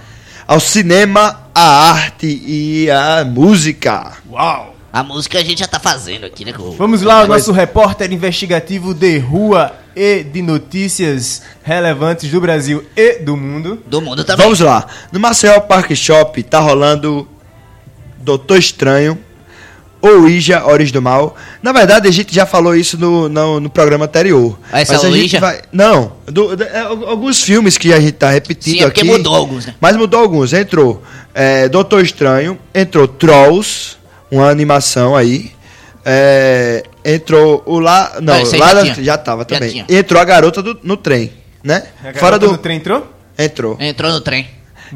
Ao cinema, a arte e a música. Uau! A música a gente já tá fazendo aqui, né? com- Vamos lá, o nosso repórter investigativo de rua e de notícias relevantes do Brasil e do mundo. Do mundo também. Vamos lá. No Maceió Park Shop tá rolando Doutor Estranho, ou Ija, Horas do Mal. Na verdade, a gente já falou isso no, no, no programa anterior. Ah, essa Mas é a o gente Ouija? vai. Não, do- do- é, alguns filmes que a gente tá repetindo Sim, é porque aqui. mudou alguns, né? Mas mudou alguns. Entrou é, Doutor Estranho, entrou Trolls, uma animação aí. É, Entrou o lá. Não, Ah, lá já tinha. já tava Já também. tinha. Entrou a garota do- no trem, né? A Fora garota do. do trem entrou? Entrou. Entrou no trem.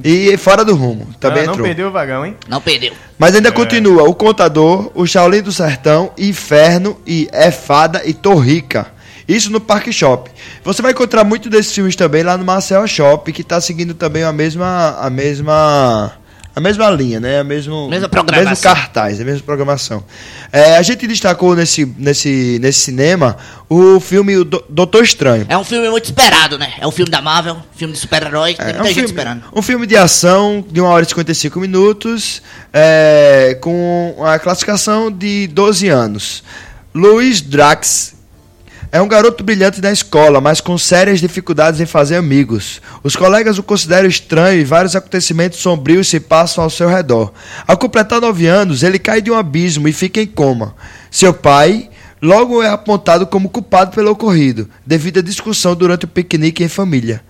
E fora do rumo, também não entrou. perdeu o vagão, hein? Não perdeu. Mas ainda É. continua o Contador, o Shaolin do Sertão, Inferno e É Fada e Torrica. Isso no Parque Shop. Você vai encontrar muito desses filmes também lá no Marcel Shop, que tá seguindo também a mesma a mesma a mesma linha, né? A mesmo Mesma programação. mesmo cartaz, a mesma programação. É, a gente destacou nesse nesse nesse cinema o filme o Do- Doutor Estranho. É um filme muito esperado, né? É um filme da Marvel, filme de super-herói, tem É, muita um gente filme, esperando. Um filme de ação de 1 hora e 55 minutos, é, com a classificação de 12 anos. Luiz Drax é um garoto brilhante na escola, mas com sérias dificuldades em fazer amigos. Os colegas o consideram estranho e vários acontecimentos sombrios se passam ao seu redor. Ao completar 9 anos, ele cai de um abismo e fica em coma. Seu pai logo é apontado como culpado pelo ocorrido, devido à discussão durante o piquenique em família.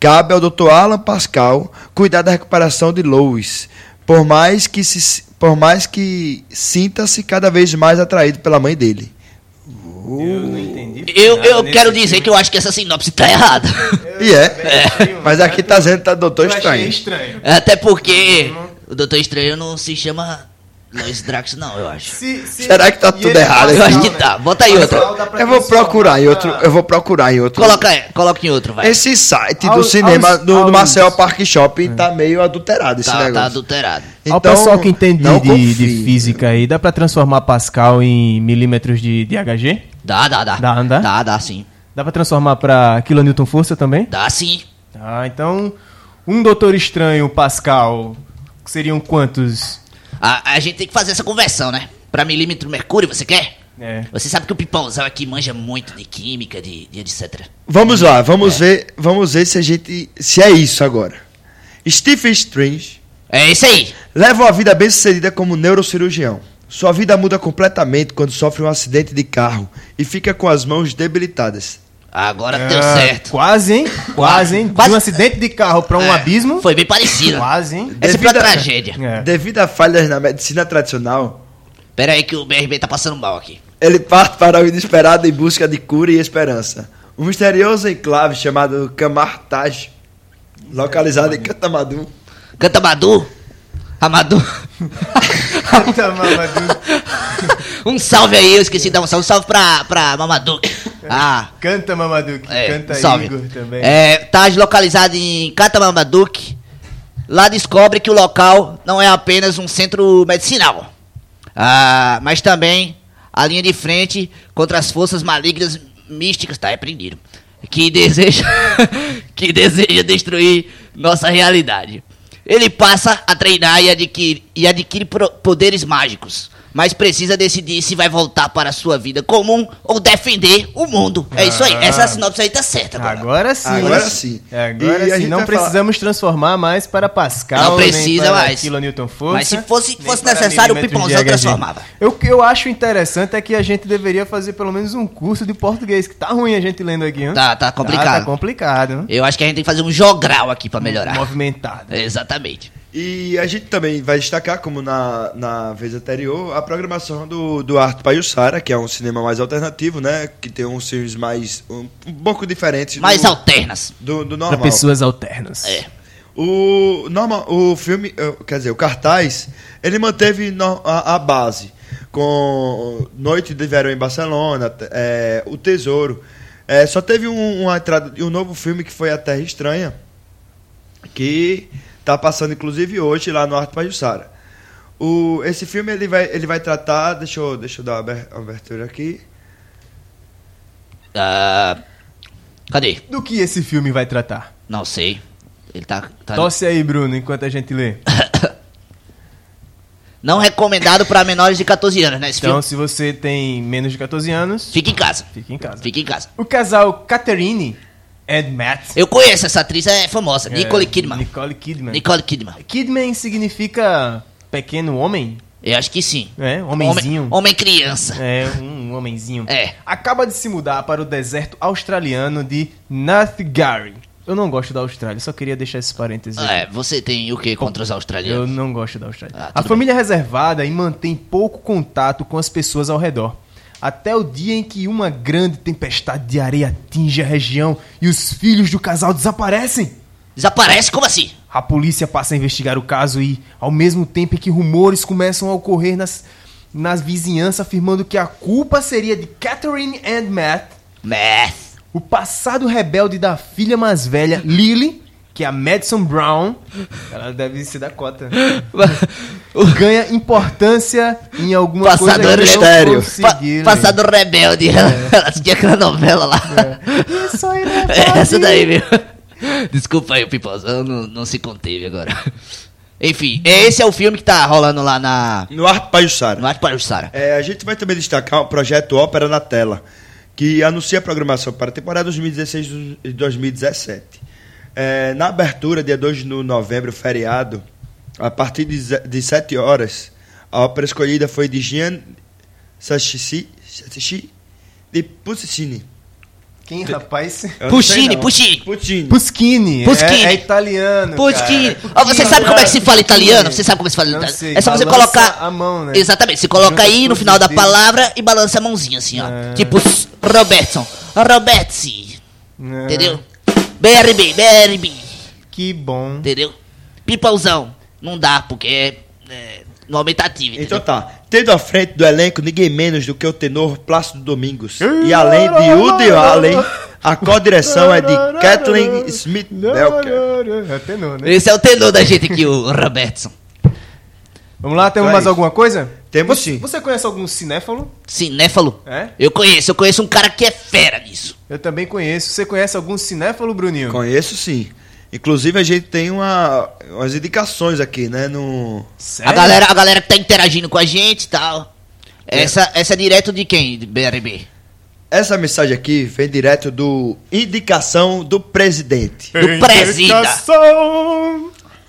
Cabe ao Dr. Alan Pascal cuidar da recuperação de Lois, por mais que se por mais que sinta-se cada vez mais atraído pela mãe dele. Eu não entendi. Eu, eu quero filme. dizer que eu acho que essa sinopse tá errada. E é, mas aqui tá dizendo que tá Doutor Eu achei Estranho. estranho. Até porque o Doutor Estranho não se chama Lois Drax, não, eu acho. Se- se- Será que tá tudo ele é errado? Eu acho que né? tá. Bota aí pra Eu vou procurar em outro, eu vou procurar em outro. Coloca, coloca em outro, vai. Esse site do cinema do, do Marcel Park Shopping tá meio adulterado esse Tá, negócio. tá adulterado. Ao pessoal que entende Então, de, de física aí, dá pra transformar Pascal em milímetros de, de HG? Dá, dá, dá. Dá, dá? Dá, dá sim. Dá pra transformar pra kilonewton força também? Dá sim. Tá, então um Doutor Estranho Pascal seriam quantos? A, a gente tem que fazer essa conversão, né? Pra milímetro mercúrio, você quer? É. Você sabe que o Pipãozão aqui manja muito de química, de, de etc. Vamos lá, vamos ver, vamos ver se a gente se é isso agora. Stephen Strange É isso aí. leva uma vida bem-sucedida como neurocirurgião. Sua vida muda completamente quando sofre um acidente de carro e fica com as mãos debilitadas. Agora deu Ah, certo. Quase, hein? Quase, hein? Quase. De um acidente de carro pra um É, abismo. Foi bem parecido. Quase, hein? Essa foi uma Devido a- tragédia. É. Devido a falhas na medicina tradicional, Pera aí que o BRB tá passando mal aqui. ele parte para o inesperado em busca de cura e esperança. Um misterioso enclave chamado Kamartaj, localizado em Cantamadu, Canta Madu. Amadu. Tá, Mamadou. um salve aí, eu esqueci de dar um salve. Um salve pra, pra Mamadou. Ah, Canta Mamaduke, é, canta salve. Igor também. É, tá localizado em Catamamaduque. Lá descobre que o local não é apenas um centro medicinal, ah, mas também a linha de frente contra as forças malignas místicas, tá? É prendido. Que deseja, que deseja destruir nossa realidade. Ele passa a treinar e adquire, e adquire poderes mágicos, mas precisa decidir se vai voltar para a sua vida comum ou defender o mundo. É isso aí, Ah. essa sinopse aí tá certa agora. Agora sim. Agora sim. Agora E a sim, gente não precisamos transformar mais para Pascal, Não precisa nem para mais. kilonewton força. Mas se fosse- fosse para necessário, o Pipãozão transformava. Eu- O que eu acho interessante é que a gente deveria fazer pelo menos um curso de português, que tá ruim a gente lendo aqui, hein? Tá, tá complicado. Tá, complicado. hein? Eu acho que a gente tem que fazer um jogral aqui pra melhorar. Movimentado. Exatamente. E a gente também vai destacar, como na, na vez anterior, a programação do, do Arte Paiussara, que é um cinema mais alternativo, né? Que tem uns filmes mais. um, um pouco diferentes do, Mais alternas. do, do Para normal. pessoas alternas. É. O, normal, o filme, quer dizer, o cartaz, ele manteve no- a, a base. Com Noite de Verão em Barcelona, eh, O Tesouro. Eh, só teve um, uma entrada de um novo filme que foi A Terra Estranha, que tá passando inclusive hoje lá no Arte Pajussara. O esse filme ele vai ele vai tratar, deixa eu, deixa eu dar uma aber- uma abertura aqui. Ah, cadê? Do que esse filme vai tratar? Não sei. Ele tá. tá- Tosse aí, Bruno, enquanto a gente lê. Não recomendado pra menores de 14 anos, né? Esse Então, filme. se você tem menos de 14 anos, Fica em casa. fique em casa. Fica em casa. O casal Catherine and Matt. Eu conheço essa atriz, é famosa. É, Nicole Kidman. Nicole Kidman. Nicole Kidman. Kidman significa pequeno homem? Eu acho que sim. É, homenzinho. Homem, homem criança. É, um homenzinho. É. Acaba de se mudar para o deserto australiano de Nathgary. Eu não gosto da Austrália, só queria deixar esses parênteses aí. É, você tem o que contra os Eu australianos? não gosto da Austrália. Ah, a família é reservada e mantém pouco contato com as pessoas ao redor. Até o dia em que uma grande tempestade de areia atinge a região e os filhos do casal desaparecem. Desaparece? Como assim? A polícia passa a investigar o caso e, ao mesmo tempo em que rumores começam a ocorrer nas, nas vizinhanças afirmando que a culpa seria de Catherine and Matt, Matt, o passado rebelde da filha mais velha, Lily, que é a Madison Brown, ela deve ser da cota, ganha importância em alguma Passado coisa conseguiram. Pa- passado rebelde. Ela assistia aquela novela lá. Isso aí, né, É essa daí, viu? Desculpa aí, o Pipozão não, não se conteve agora. Enfim, esse é o filme que tá rolando lá na. No Arte Pajussara. No Arte Pajussara. É, a gente vai também destacar o projeto Ópera na Tela, que anuncia a programação para a temporada 2016 e 2017. É, na abertura, dia 2 de novembro, feriado, a partir de, ze- de 7 horas, a ópera escolhida foi de Gian Sachichi Sachichi de Puccini. Quem, rapaz? Puccini. Puccini. Puccini. Puschini. Puschini. É, é italiano. Puschini. cara. Ó, você sabe como é que se fala italiano? Você sabe como se fala italiano? sei, É só você colocar. a mão, né? Exatamente, você coloca Junta aí no final da palavra e balança a mãozinha assim, ó. É. Tipo, Robertson. Robertsi. É. Entendeu? BRB, BRB. Que bom. Entendeu? Pipauzão. Não dá, porque é, é no aumentativo. Então tá. Tendo à frente do elenco ninguém menos do que o tenor Plácido Domingos. E além de Woody Allen, a co-direção é de Kathleen Smith Belker. É tenor, né? Esse é o tenor da gente aqui, o Robertson. Vamos lá, temos Então é mais isso. alguma coisa? Temos você, sim. Você conhece algum cinéfalo? Cinéfalo? É? Eu conheço, eu conheço um cara que é fera nisso. Eu também conheço. Você conhece algum cinéfalo, Bruninho? Conheço sim. Inclusive a gente tem uma, umas indicações aqui, né? No. A galera, a galera que tá interagindo com a gente e tal. Essa, essa é direto de quem, de BRB? Essa mensagem aqui vem direto do Indicação do Presidente. Do presida.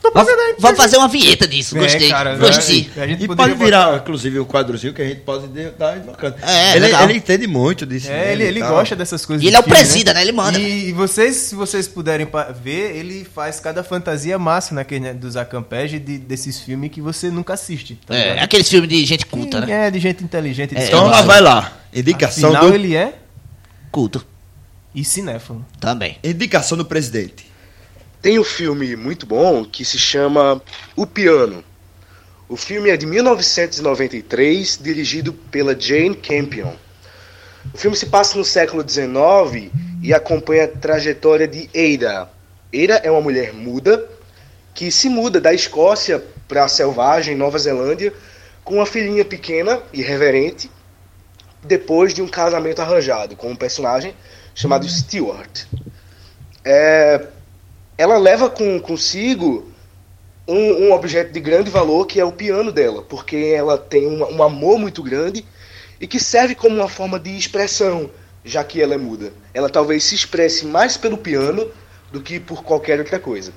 Do Vamos, vamos fazer uma vinheta disso, É, gostei. cara, gostei. A gente E pode virar, botar- inclusive, um quadrozinho que a gente pode estar invocando. É, ele, ele entende muito disso. É, né, ele, ele gosta dessas coisas. E ele é o filme, presida, né? Ele manda. E, e vocês, se vocês puderem ver, ele faz cada fantasia massa naquele né, dos Acampege de, desses filmes que você nunca assiste. tá É, ligado? aqueles filmes de gente culta, né? É, de gente inteligente. de É, Então lá vai lá. Indicação Afinal, do, ele é Culto. e cinéfalo. Também. Indicação do Presidente. Tem um filme muito bom que se chama O Piano. O filme é de 1993, dirigido pela Jane Campion. O filme se passa no século XIX e acompanha a trajetória de Ada. Ada é uma mulher muda que se muda da Escócia para a selvagem Nova Zelândia com uma filhinha pequena, irreverente, depois de um casamento arranjado com um personagem chamado Stewart. É, ela leva com, consigo um, um objeto de grande valor que é o piano dela, porque ela tem um, um amor muito grande e que serve como uma forma de expressão, já que ela é muda. Ela talvez se expresse mais pelo piano do que por qualquer outra coisa.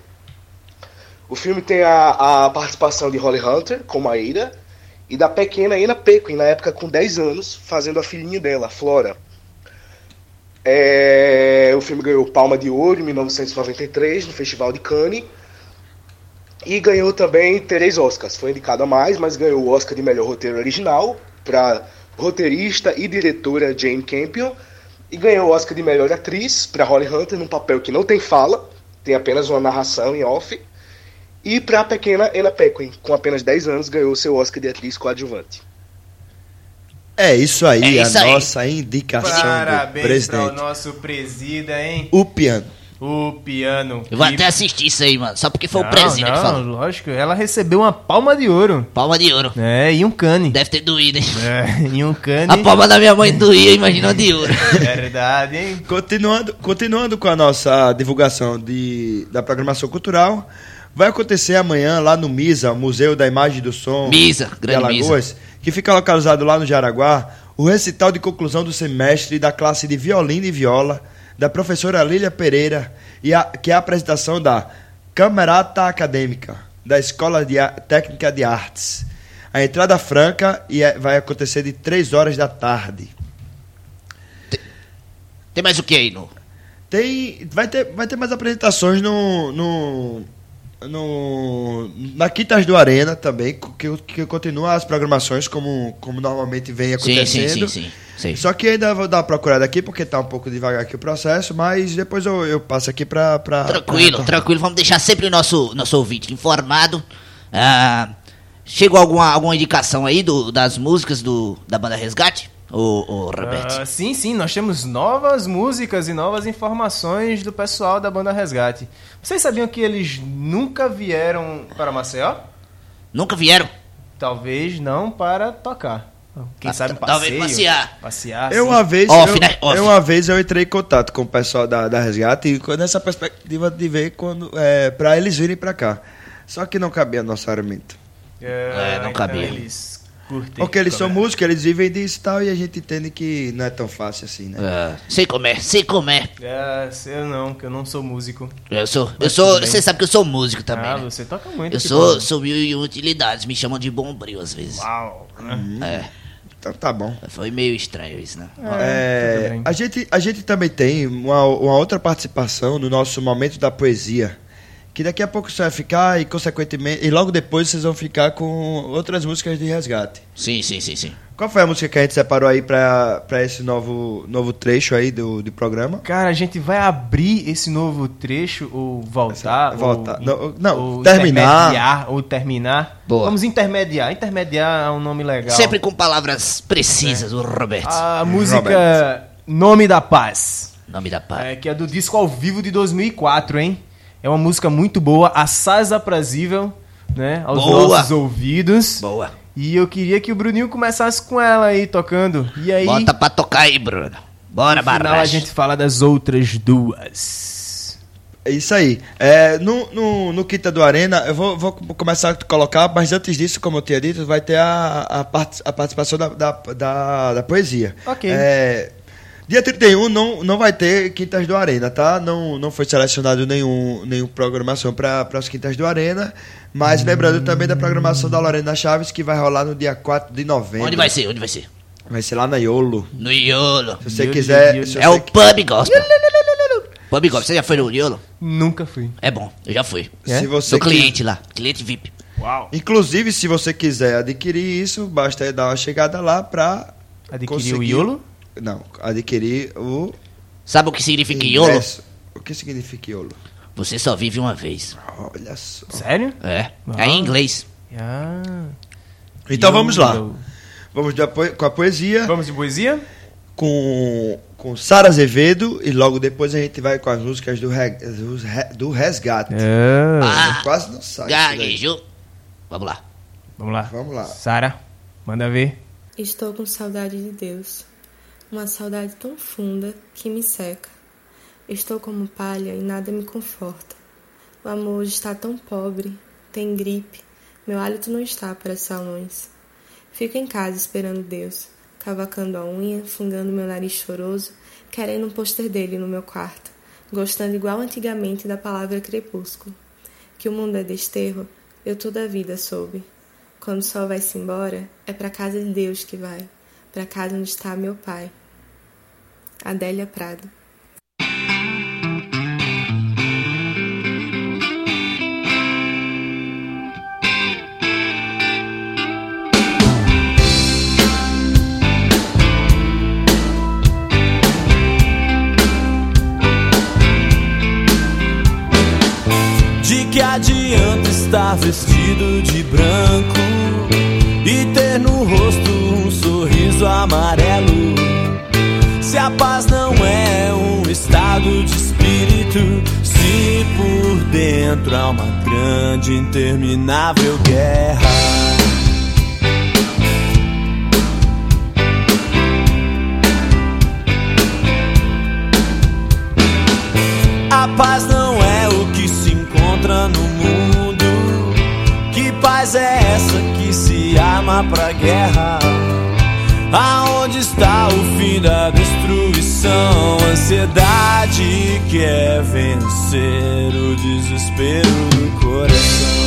O filme tem a, a participação de Holly Hunter como a Ada e da pequena Anna Paquin, na época com 10 anos, fazendo a filhinha dela, Flora. É, o filme ganhou Palma de Ouro em 1993 no Festival de Cannes e ganhou também três Oscars. Foi indicado a mais, mas ganhou o Oscar de melhor roteiro original para roteirista e diretora Jane Campion e ganhou o Oscar de melhor atriz para Holly Hunter num papel que não tem fala, tem apenas uma narração em off. E para a pequena Anna Paquin, com apenas 10 anos, ganhou seu Oscar de atriz coadjuvante. É isso aí, É isso a aí. nossa indicação do Parabéns para o Presidente. nosso presida, hein? O piano. O piano. Eu vou E- até assistir isso aí, mano. Só porque foi não, o presida não, que falou. lógico. Ela recebeu uma palma de ouro. Palma de ouro. É, e um cane. Deve ter doído, hein? É, e um cane. A palma da minha mãe doía, imagina de ouro. Verdade, hein? Continuando, continuando com a nossa divulgação de, da programação cultural, vai acontecer amanhã lá no MISA, Museu da Imagem e do Som Misa, de grande Alagoas, que fica localizado lá no Jaraguá, o recital de conclusão do semestre da classe de violino e viola da professora Lília Pereira, e a, que é a apresentação da Camerata Acadêmica da Escola de A- Técnica de Artes. A entrada franca e é- vai acontecer de 3 horas da tarde. Tem mais o que aí, no? Tem. Vai ter, vai ter mais apresentações no. no, no na Quintas do Arena também, que, que continua as programações como, como normalmente vem Sim, sim, acontecendo. sim, sim. Sei. Só que ainda vou dar uma procurada aqui, porque tá um pouco devagar aqui o processo, mas depois eu, eu passo aqui pra. pra Tranquilo, pra- tranquilo. Vamos deixar sempre o nosso, nosso ouvinte informado. Ah, chegou alguma, alguma indicação aí do, das músicas do, da banda Resgate? Ô, ô Roberto. Ah, sim, sim, nós temos novas músicas e novas informações do pessoal da banda Resgate. Vocês sabiam que eles nunca vieram para Maceió? Nunca vieram? Talvez não para tocar. Quem Ah, sabe um talvez passeio, passear. Passear. Eu sim. uma vez, Off, eu, né? Off. eu uma vez eu entrei em contato com o pessoal da, da Resgate e com- nessa perspectiva de ver quando é, para eles virem pra cá. Só que não cabia no nosso orçamento. É, não então cabia. Eles curtem. Porque eles são cobrar. músicos, eles vivem disso e tal, e a gente entende que não é tão fácil assim, né? Ah, sei como é, sei como é. É, eu não, que eu não sou músico. Eu sou, eu sou, bem. você sabe que eu sou músico também. Ah, né? você toca muito. Eu sou, bom. sou mil e utilidades, me chamam de bombril às vezes. Uau. É, Então tá bom. foi meio estranho isso, né? É, bem. a, gente, a gente também tem uma, uma outra participação no nosso momento da poesia. Que daqui a pouco você vai ficar e, consequentemente, e logo depois vocês vão ficar com outras músicas de resgate. Sim, sim, sim, sim. Qual foi a música que a gente separou aí pra, pra esse novo, novo trecho aí do, do programa? Cara, a gente vai abrir esse novo trecho ou voltar? Voltar. Ou, Não, não, ou terminar. intermediar, Ou terminar. Boa. Vamos intermediar. Intermediar é um nome legal. Sempre com palavras precisas, É. o Roberto. A música Robert. Nome da Paz. Nome da paz. É, que é do disco ao vivo de 2004, hein? É uma música muito boa, assaz aprazível, né? Aos Boa. nossos ouvidos. Boa. E eu queria que o Bruninho começasse com ela aí, tocando. E aí, Bota pra tocar aí, Bruno. Bora, no final, a gente fala das outras duas. É isso aí. É, no, no, no Quinta do Arena, eu vou, vou começar a colocar, mas antes disso, como eu tinha dito, vai ter a, a, part- a participação da, da, da, da poesia. Ok. É, dia 31 não, não vai ter Quintas do Arena, tá? Não, não foi selecionado nenhum, nenhum programação para as Quintas do Arena. Mas lembrando também da programação da Lorena Chaves, que vai rolar no dia 4 de novembro. Onde vai ser? Onde vai ser? Vai ser lá na Iolo. No Iolo. Se você Iolo, quiser. Iolo. se É você o pub gospel. Pub gospel. Você já foi no Iolo? Nunca fui. É bom, eu já fui. É? Se você Sou cliente lá, cliente VIP. Uau. Inclusive, se você quiser adquirir isso, basta dar uma chegada lá pra. Adquiriu o conseguir- Iolo? Não, adquirir o. Sabe o que significa Iolo? O que significa Iolo? Você só vive uma vez. Olha só. Sério? É. Ah. É em inglês. Ah. Então vamos lá. Vamos com a poesia, Vamos de poesia? com, com Sara Azevedo e logo depois a gente vai com as músicas do, re- do, re- do Resgate. É. Ah, Quase não sai. gaguejou. Vamos lá. Vamos lá. Vamos lá. Sara, manda ver. Estou com saudade de Deus, uma saudade tão funda que me seca. Estou como palha e nada me conforta. O amor hoje está tão pobre, tem gripe, meu hálito não está para salões. Fico em casa esperando Deus, cavacando a unha, fungando meu nariz choroso, querendo um pôster dele no meu quarto, gostando igual antigamente da palavra crepúsculo. Que o mundo é desterro, eu toda a vida soube. Quando o sol vai-se embora, é para casa de Deus que vai, para casa onde está meu pai. Adélia Prado. De que adianta estar vestido de branco e ter no rosto um sorriso amarelo? Se a paz não é um estado de espírito, se por dentro há uma grande, interminável guerra. A paz não é o que se encontra no mundo. Que paz é essa que se arma pra guerra? Aonde está o fim da destruição? Ansiedade quer vencer o desespero do coração.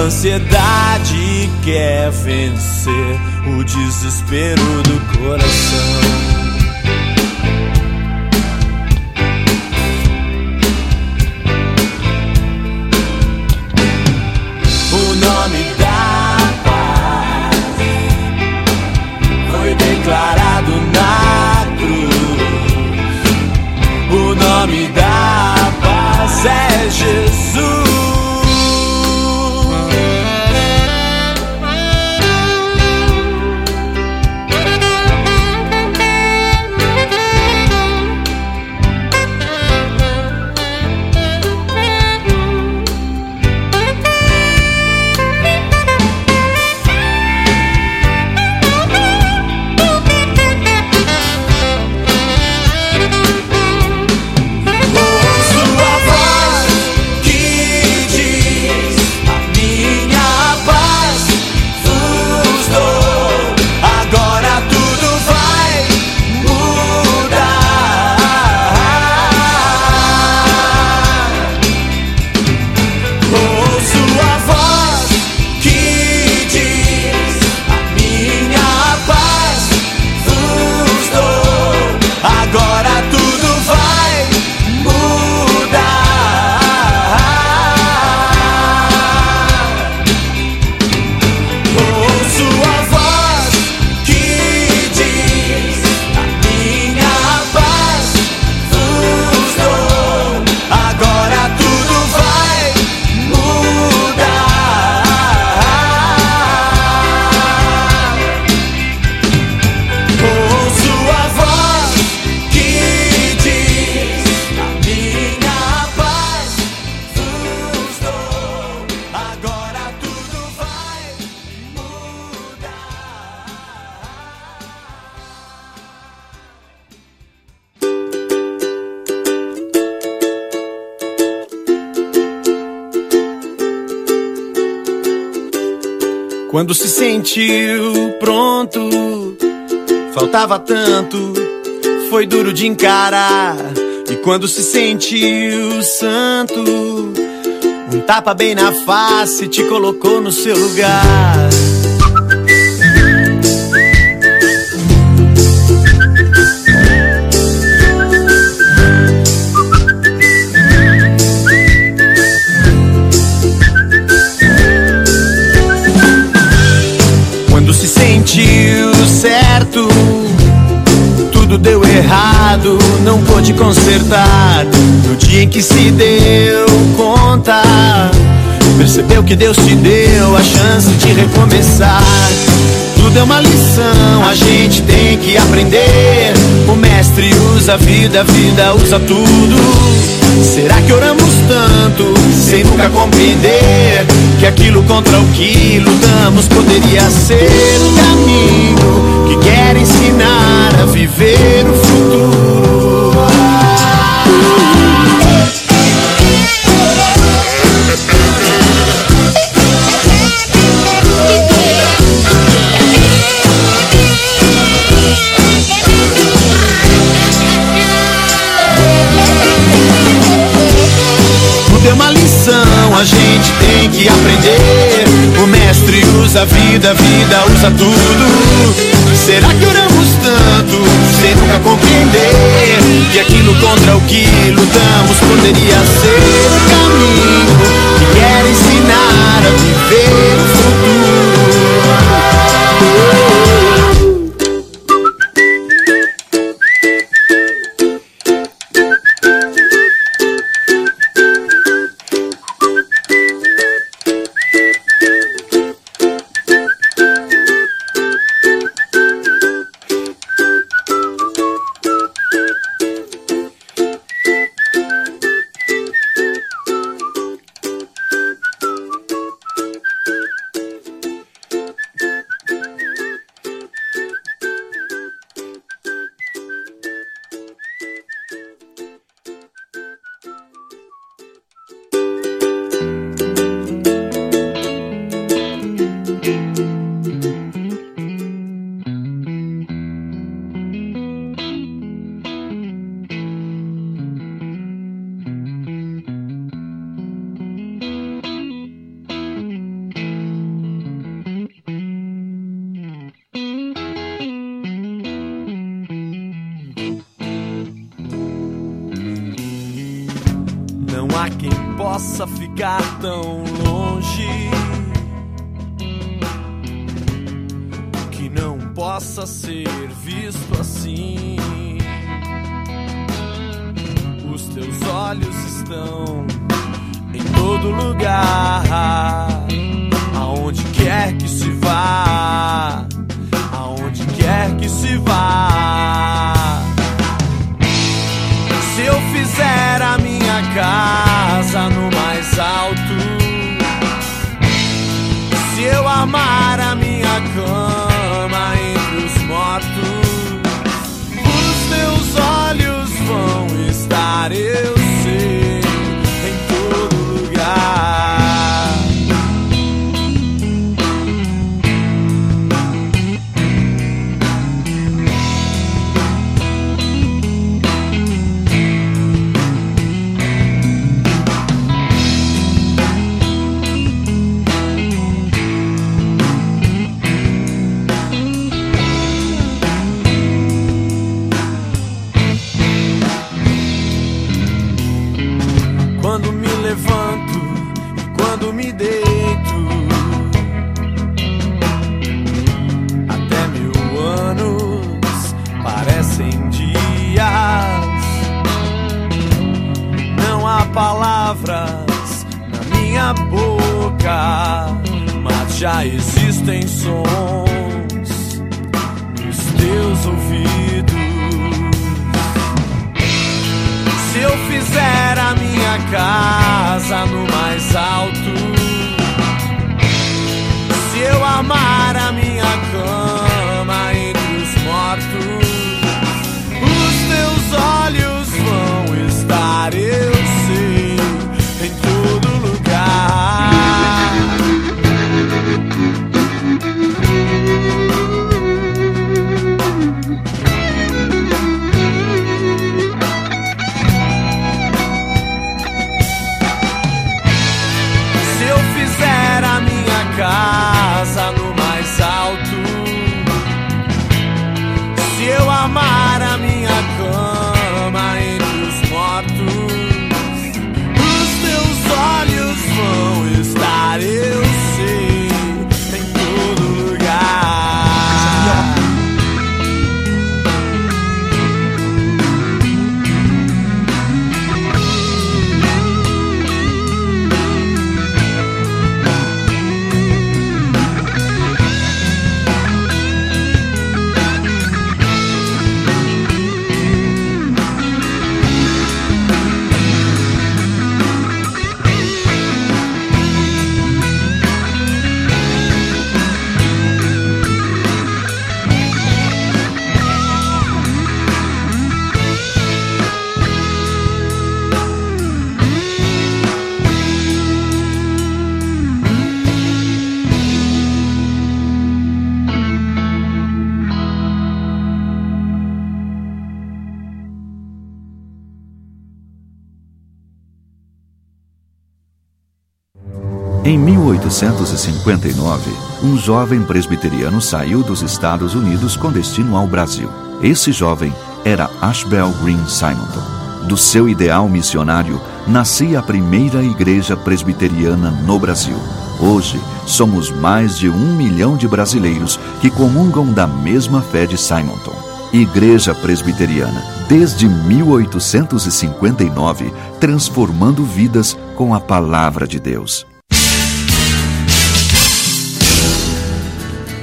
Ansiedade quer vencer o desespero do coração. O nome da paz foi declarado na cruz. O nome da paz é Jesus. Sentiu pronto, faltava tanto, foi duro de encarar. E quando se sentiu santo, um tapa bem na face te colocou no seu lugar. Não pôde consertar. No dia em que se deu conta, percebeu que Deus te deu a chance de recomeçar. Tudo é uma lição, a gente tem que aprender. O mestre usa a vida, a vida usa tudo. Será que oramos tanto sem nunca compreender que aquilo contra o que lutamos poderia ser o caminho que quer ensinar a viver o futuro? Usa a vida, vida usa tudo. Será que oramos tanto sem nunca compreender que aquilo contra o que lutamos poderia ser o caminho que quer ensinar a viver eu fizer a minha casa no mais alto, se eu amar a minha cama entre os mortos, os teus olhos 1859, um jovem presbiteriano saiu dos Estados Unidos com destino ao Brasil. Esse jovem era Ashbel Green Simonton. Do seu ideal missionário nascia a primeira igreja presbiteriana no Brasil. Hoje, somos mais de um milhão de brasileiros que comungam da mesma fé de Simonton. Igreja Presbiteriana, desde 1859, transformando vidas com a palavra de Deus.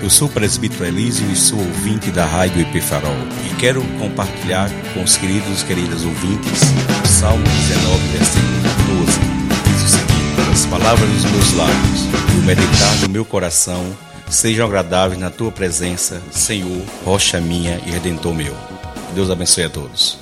Eu sou o presbítero Elísio e sou ouvinte da Rádio Farol e quero compartilhar com os queridos e queridas ouvintes o Salmo 19, versículo 12. Diz o seguinte: As palavras dos meus lábios e o meditar do meu coração sejam agradáveis na tua presença, Senhor, rocha minha e redentor meu. Deus abençoe a todos.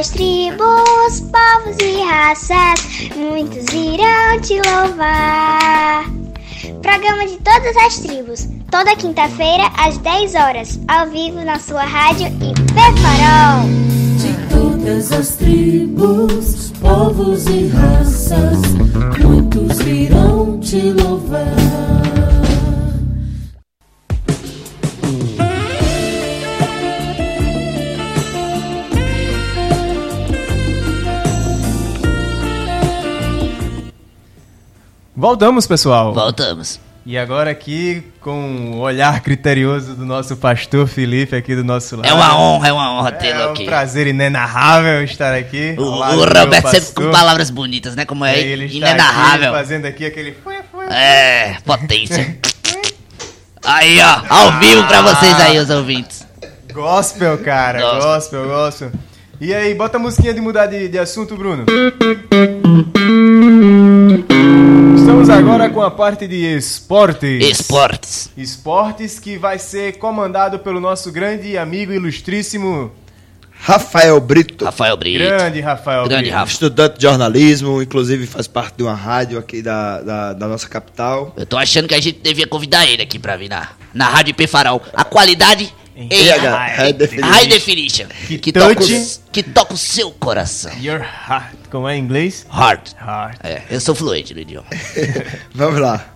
Todas as tribos, povos e raças, muitos irão te louvar. Programa de todas as tribos, toda quinta-feira às 10 horas, ao vivo na sua rádio IP Farol. De todas as tribos, povos e raças, muitos virão te te louvar. Voltamos, pessoal. Voltamos. E agora aqui com o olhar criterioso do nosso pastor Felipe aqui do nosso lado. É uma honra, é uma honra tê-lo É um aqui. prazer inenarrável estar aqui. O, o Roberto sempre com palavras bonitas, né? Como é ele está inenarrável. aqui fazendo aqui aquele... É, potência. Aí, ó, ao vivo pra vocês aí, os ouvintes. Gospel, cara. Gospel. Gospel, gospel. E aí, bota a musiquinha de mudar de, de assunto, Bruno. Agora com a parte de esportes. Esportes. Esportes que vai ser comandado pelo nosso grande amigo ilustríssimo Rafael Brito. Rafael Brito. Grande Rafael Grande Brito. Rafa. Estudante de jornalismo, inclusive faz parte de uma rádio aqui da, da, da nossa capital. Eu tô achando que a gente devia convidar ele aqui pra vir na, na Rádio IP Farol. A qualidade em high, High Definition. high definition. Que, Que toca, o- que toca o seu coração. Your heart. Como é em inglês? Heart. Heart. É, eu sou fluente no idioma. Vamos lá.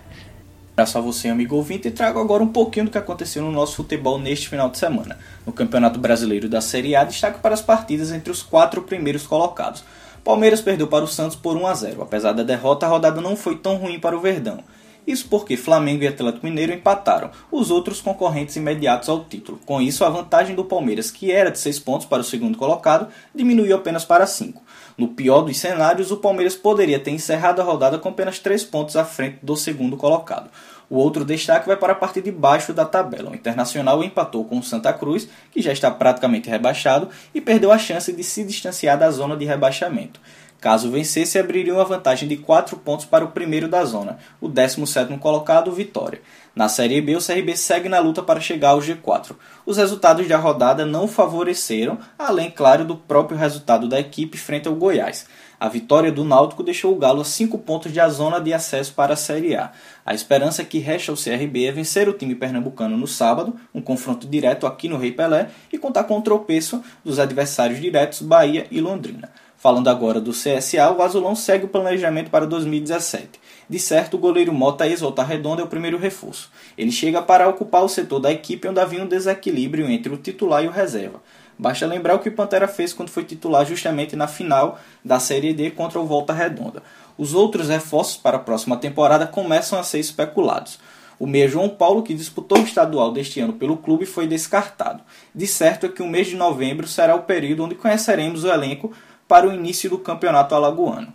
Abraço a você, amigo ouvinte, e trago agora um pouquinho do que aconteceu no nosso futebol neste final de semana. No Campeonato Brasileiro da Série A, destaque para as partidas entre os quatro primeiros colocados. Palmeiras perdeu para o Santos por 1 a 0. Apesar da derrota, a rodada não foi tão ruim para o Verdão. Isso porque Flamengo e Atlético Mineiro empataram, os outros concorrentes imediatos ao título. Com isso, a vantagem do Palmeiras, que era de 6 pontos para o segundo colocado, diminuiu apenas para 5. No pior dos cenários, o Palmeiras poderia ter encerrado a rodada com apenas 3 pontos à frente do segundo colocado. O outro destaque vai para a parte de baixo da tabela. O Internacional empatou com o Santa Cruz, que já está praticamente rebaixado, e perdeu a chance de se distanciar da zona de rebaixamento. Caso vencesse, abriria uma vantagem de 4 pontos para o primeiro da zona, o 17º colocado, Vitória. Na Série B, o CRB segue na luta para chegar ao G4. Os resultados da rodada não favoreceram, além, claro, do próprio resultado da equipe frente ao Goiás. A vitória do Náutico deixou o Galo a 5 pontos da zona de acesso para a Série A. A esperança que resta ao CRB é vencer o time pernambucano no sábado, um confronto direto aqui no Rei Pelé, e contar com o tropeço dos adversários diretos Bahia e Londrina. Falando agora do CSA, o Azulão segue o planejamento para 2017. De certo, o goleiro Mota ex-Volta Redonda é o primeiro reforço. Ele chega para ocupar o setor da equipe onde havia um desequilíbrio entre o titular e o reserva. Basta lembrar o que o Pantera fez quando foi titular justamente na final da Série D contra o Volta Redonda. Os outros reforços para a próxima temporada começam a ser especulados. O meia João Paulo, que disputou o estadual deste ano pelo clube, foi descartado. De certo é que o mês de novembro será o período onde conheceremos o elenco para o início do campeonato alagoano.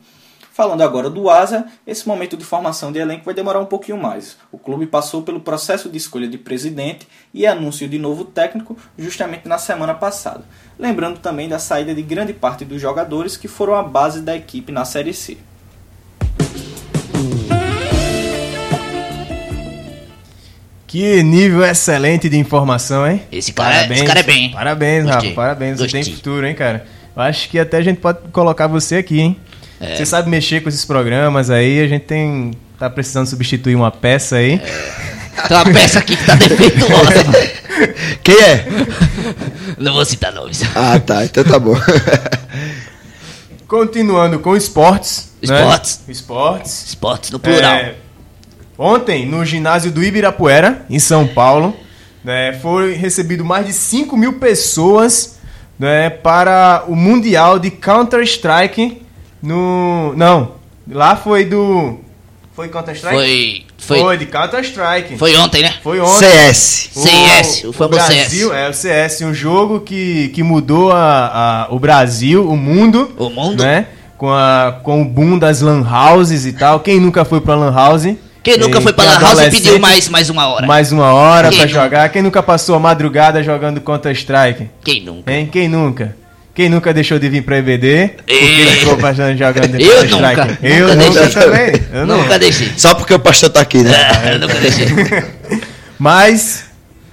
Falando agora do Asa, esse momento de formação de elenco vai demorar um pouquinho mais. O clube passou pelo processo de escolha de presidente e anúncio de novo técnico justamente na semana passada. Lembrando também da saída de grande parte dos jogadores que foram a base da equipe na Série C. Que nível excelente de informação, hein? Esse cara, esse cara é bem. Parabéns, Gostei. Rafa. Parabéns. Você Gostei. tem futuro, hein, cara? Eu acho que até a gente pode colocar você aqui, hein? É. Você sabe mexer com esses programas aí, a gente tem. tá precisando substituir uma peça aí. Tem uma peça aqui que tá defeituosa. Quem é? Não vou citar nomes. Ah, tá. Então tá bom. Continuando com esportes. né? Esportes. Esportes. Esportes no plural. É, ontem, no ginásio do Ibirapuera, em São Paulo, né, foi recebido mais de 5 mil pessoas né, para o Mundial de Counter-Strike no... Não, lá foi do... Foi Counter-Strike? Foi- foi- de Counter-Strike. Foi ontem, né? Foi ontem. CS. CS, o famoso Brasil, CS. É, o CS, um jogo que, que mudou a, a- o Brasil, o mundo. O mundo. Né? Com, a, com o boom das lan houses e tal. Quem nunca foi pra lan house? Quem nunca foi pra Lan House e pediu mais, mais uma hora? Mais uma hora Quem pra nunca? jogar. Quem nunca passou a madrugada jogando Counter-Strike? Quem nunca? Hein? Quem nunca? Quem nunca deixou de vir pra EBD? Porque ficou bastante jogando Eu Counter-Strike? nunca, Eu nunca nunca deixei. também. Eu Nunca nunca. deixei. Só porque o pastor tá aqui, né? Eu nunca deixei. Mas,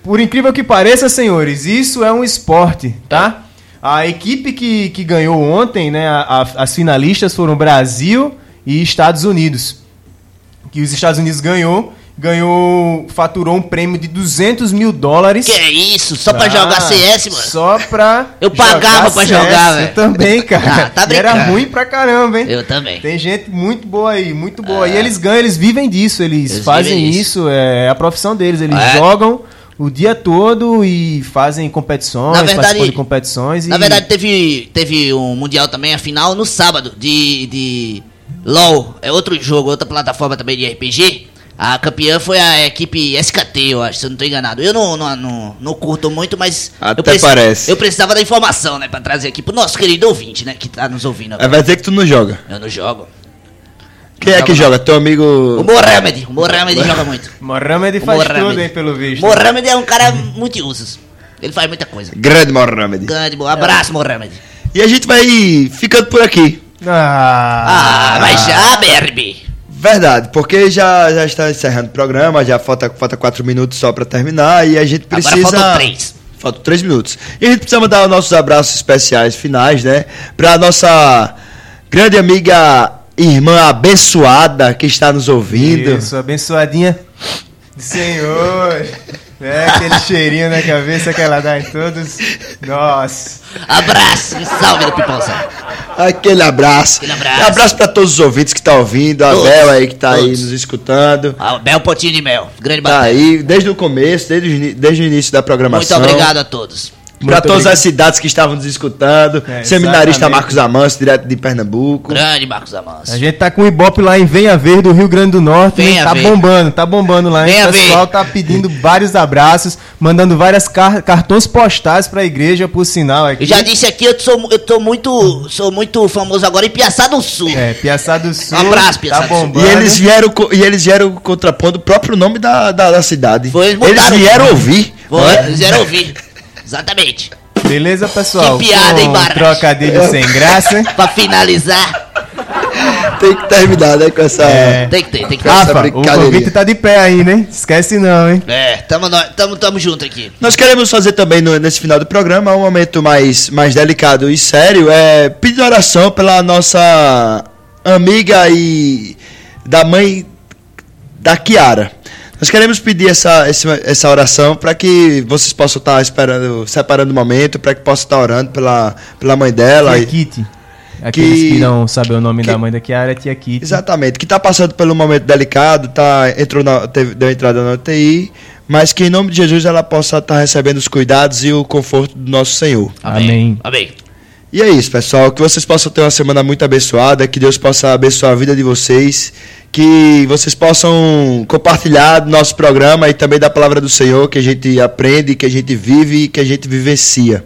por incrível que pareça, senhores, isso é um esporte, tá? A equipe que, que ganhou ontem, né? a- a- as finalistas foram Brasil e Estados Unidos. Que os Estados Unidos ganhou ganhou, faturou um prêmio de 200 mil dólares. Que é isso? Só pra jogar CS, mano? Só pra. Eu pagava pra jogar, velho. Eu também, cara. Ah, tá E era brincando. ruim pra caramba, hein? Eu também. Tem gente muito boa aí, muito boa. E eles ganham, eles vivem disso, eles, Eles fazem vivem isso, é a profissão deles. Eles É. jogam o dia todo e fazem competições, Na verdade- de competições. Na e... verdade, teve, teve um Mundial também, a final, no sábado, de, de LOL. É outro jogo, outra plataforma também de RPG. A campeã foi a equipe SKT, eu acho, se eu não tô enganado. Eu não, não, não, não curto muito, mas. Até eu preci- parece. Eu precisava da informação, né? Pra trazer aqui pro nosso querido ouvinte, né? Que tá nos ouvindo É, agora. vai dizer que tu não joga. Eu não jogo. Quem é que joga? Teu amigo. O Mohamed. O Mohamed joga muito. Mohamed faz Mohamed. tudo, hein, pelo visto. Mohamed é um cara multiusos. Ele faz muita coisa. Grande Mohamed. Grande, bom. abraço, Mohamed. E a gente vai ficando por aqui. Ah, Ah, mas já, BRB. Verdade, porque já, já está encerrando o programa, já falta, falta quatro minutos só para terminar e a gente precisa. Agora faltam três. Faltam três minutos. E a gente precisa mandar os nossos abraços especiais finais, né? Pra nossa grande amiga irmã abençoada que está nos ouvindo. Isso, abençoadinha do Senhor. É aquele cheirinho na cabeça que ela dá em todos. Nossa. Abraço e salve do Piposa. Aquele abraço. Aquele abraço. Um abraço para todos os ouvintes que estão ouvindo, a Todos, Bel aí que está aí todos. nos escutando. Ah, Bel Potinho de Mel. Grande Tá batalha. aí desde o começo, desde desde o início da Muito programação. obrigado a todos. Para todas obrigado. as cidades que estavam nos escutando. É, Seminarista exatamente. Marcos Amanso, direto de Pernambuco. Grande Marcos Amanso. A gente tá com o Ibope lá em Venha Ver do Rio Grande do Norte. Venha hein? Tá Ver. bombando, tá bombando lá. hein? Venha O pessoal Ver. tá pedindo vários abraços, mandando várias car- cartões postais pra igreja, por sinal aqui. Eu já disse aqui, eu sou, eu tô muito, sou muito famoso agora em Piaçá do Sul. É, Piaçá do Sul. Um abraço, Piaçá tá do Sul. bombando. E eles vieram, e eles vieram contrapondo o próprio nome da, da, da cidade. Foi, eles eles vieram ouvir. Foi, eles vieram ouvir. Exatamente. Beleza, pessoal? Que piada, hein, Barra? Trocadilho sem graça. pra finalizar, Tem que terminar, né, com essa. É. tem que ter, tem que ter. Essa Rafa, o convite tá de pé ainda, hein? Esquece não, hein? É, tamo, tamo, tamo junto aqui. Nós queremos fazer também no- nesse final do programa um momento mais, mais delicado e sério, é pedir oração pela nossa amiga e da mãe da Kiara. Nós queremos pedir essa, essa, essa oração para que vocês possam estar esperando, separando o momento, para que possam estar orando pela, pela mãe dela. Tia e- Kitty. Aqueles que, que- não sabem o nome que- da mãe da Kiara é Tia Kitty. Exatamente, que está passando pelo momento delicado, tá, entrou na, teve, deu entrada na UTI, mas que em nome de Jesus ela possa estar recebendo os cuidados e o conforto do nosso Senhor. Amém. Amém. E é isso, pessoal. Que vocês possam ter uma semana muito abençoada, que Deus possa abençoar a vida de vocês, que vocês possam compartilhar do nosso programa e também da palavra do Senhor, que a gente aprende, que a gente vive e que a gente vivencia.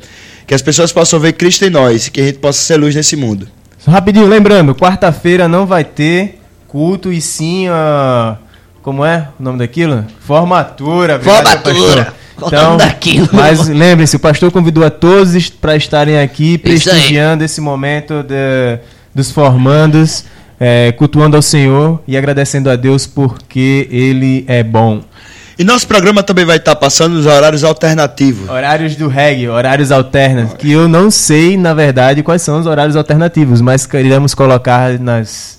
Que as pessoas possam ver Cristo em nós, que a gente possa ser luz nesse mundo. Só rapidinho, lembrando, quarta-feira não vai ter culto e sim a. Como é o nome daquilo? Formatura. verdade, Formatura. Então, daquilo? mas lembrem-se, o pastor convidou a todos para estarem aqui prestigiando esse momento de- dos formandos, é, cultuando ao Senhor e agradecendo a Deus porque Ele é bom. E nosso programa também vai estar passando nos horários alternativos. Horários do reggae, horários alternos, que eu não sei, na verdade, quais são os horários alternativos, mas queremos colocar nas,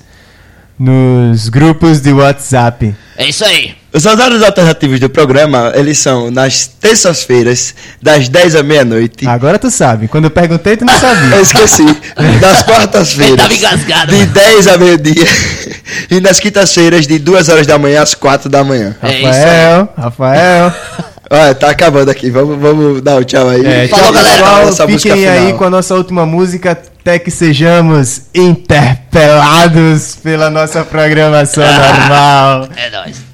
nos grupos de WhatsApp. É isso aí. Os horários alternativos do programa, eles são nas terças-feiras, das 10 à meia-noite. Agora tu sabe, quando eu perguntei, tu não sabia. Eu esqueci. Das quartas-feiras. tava engasgado. De mano. 10 a meio-dia. E nas quintas-feiras, de 2 horas da manhã às 4 da manhã. É isso Rafael, Rafael. Olha, tá acabando aqui. Vamos, vamos dar o tchau aí. É, Falou, tchau, galera. pessoal. Fiquem aí final. com a nossa última música, até que sejamos interpelados pela nossa programação normal. É nóis.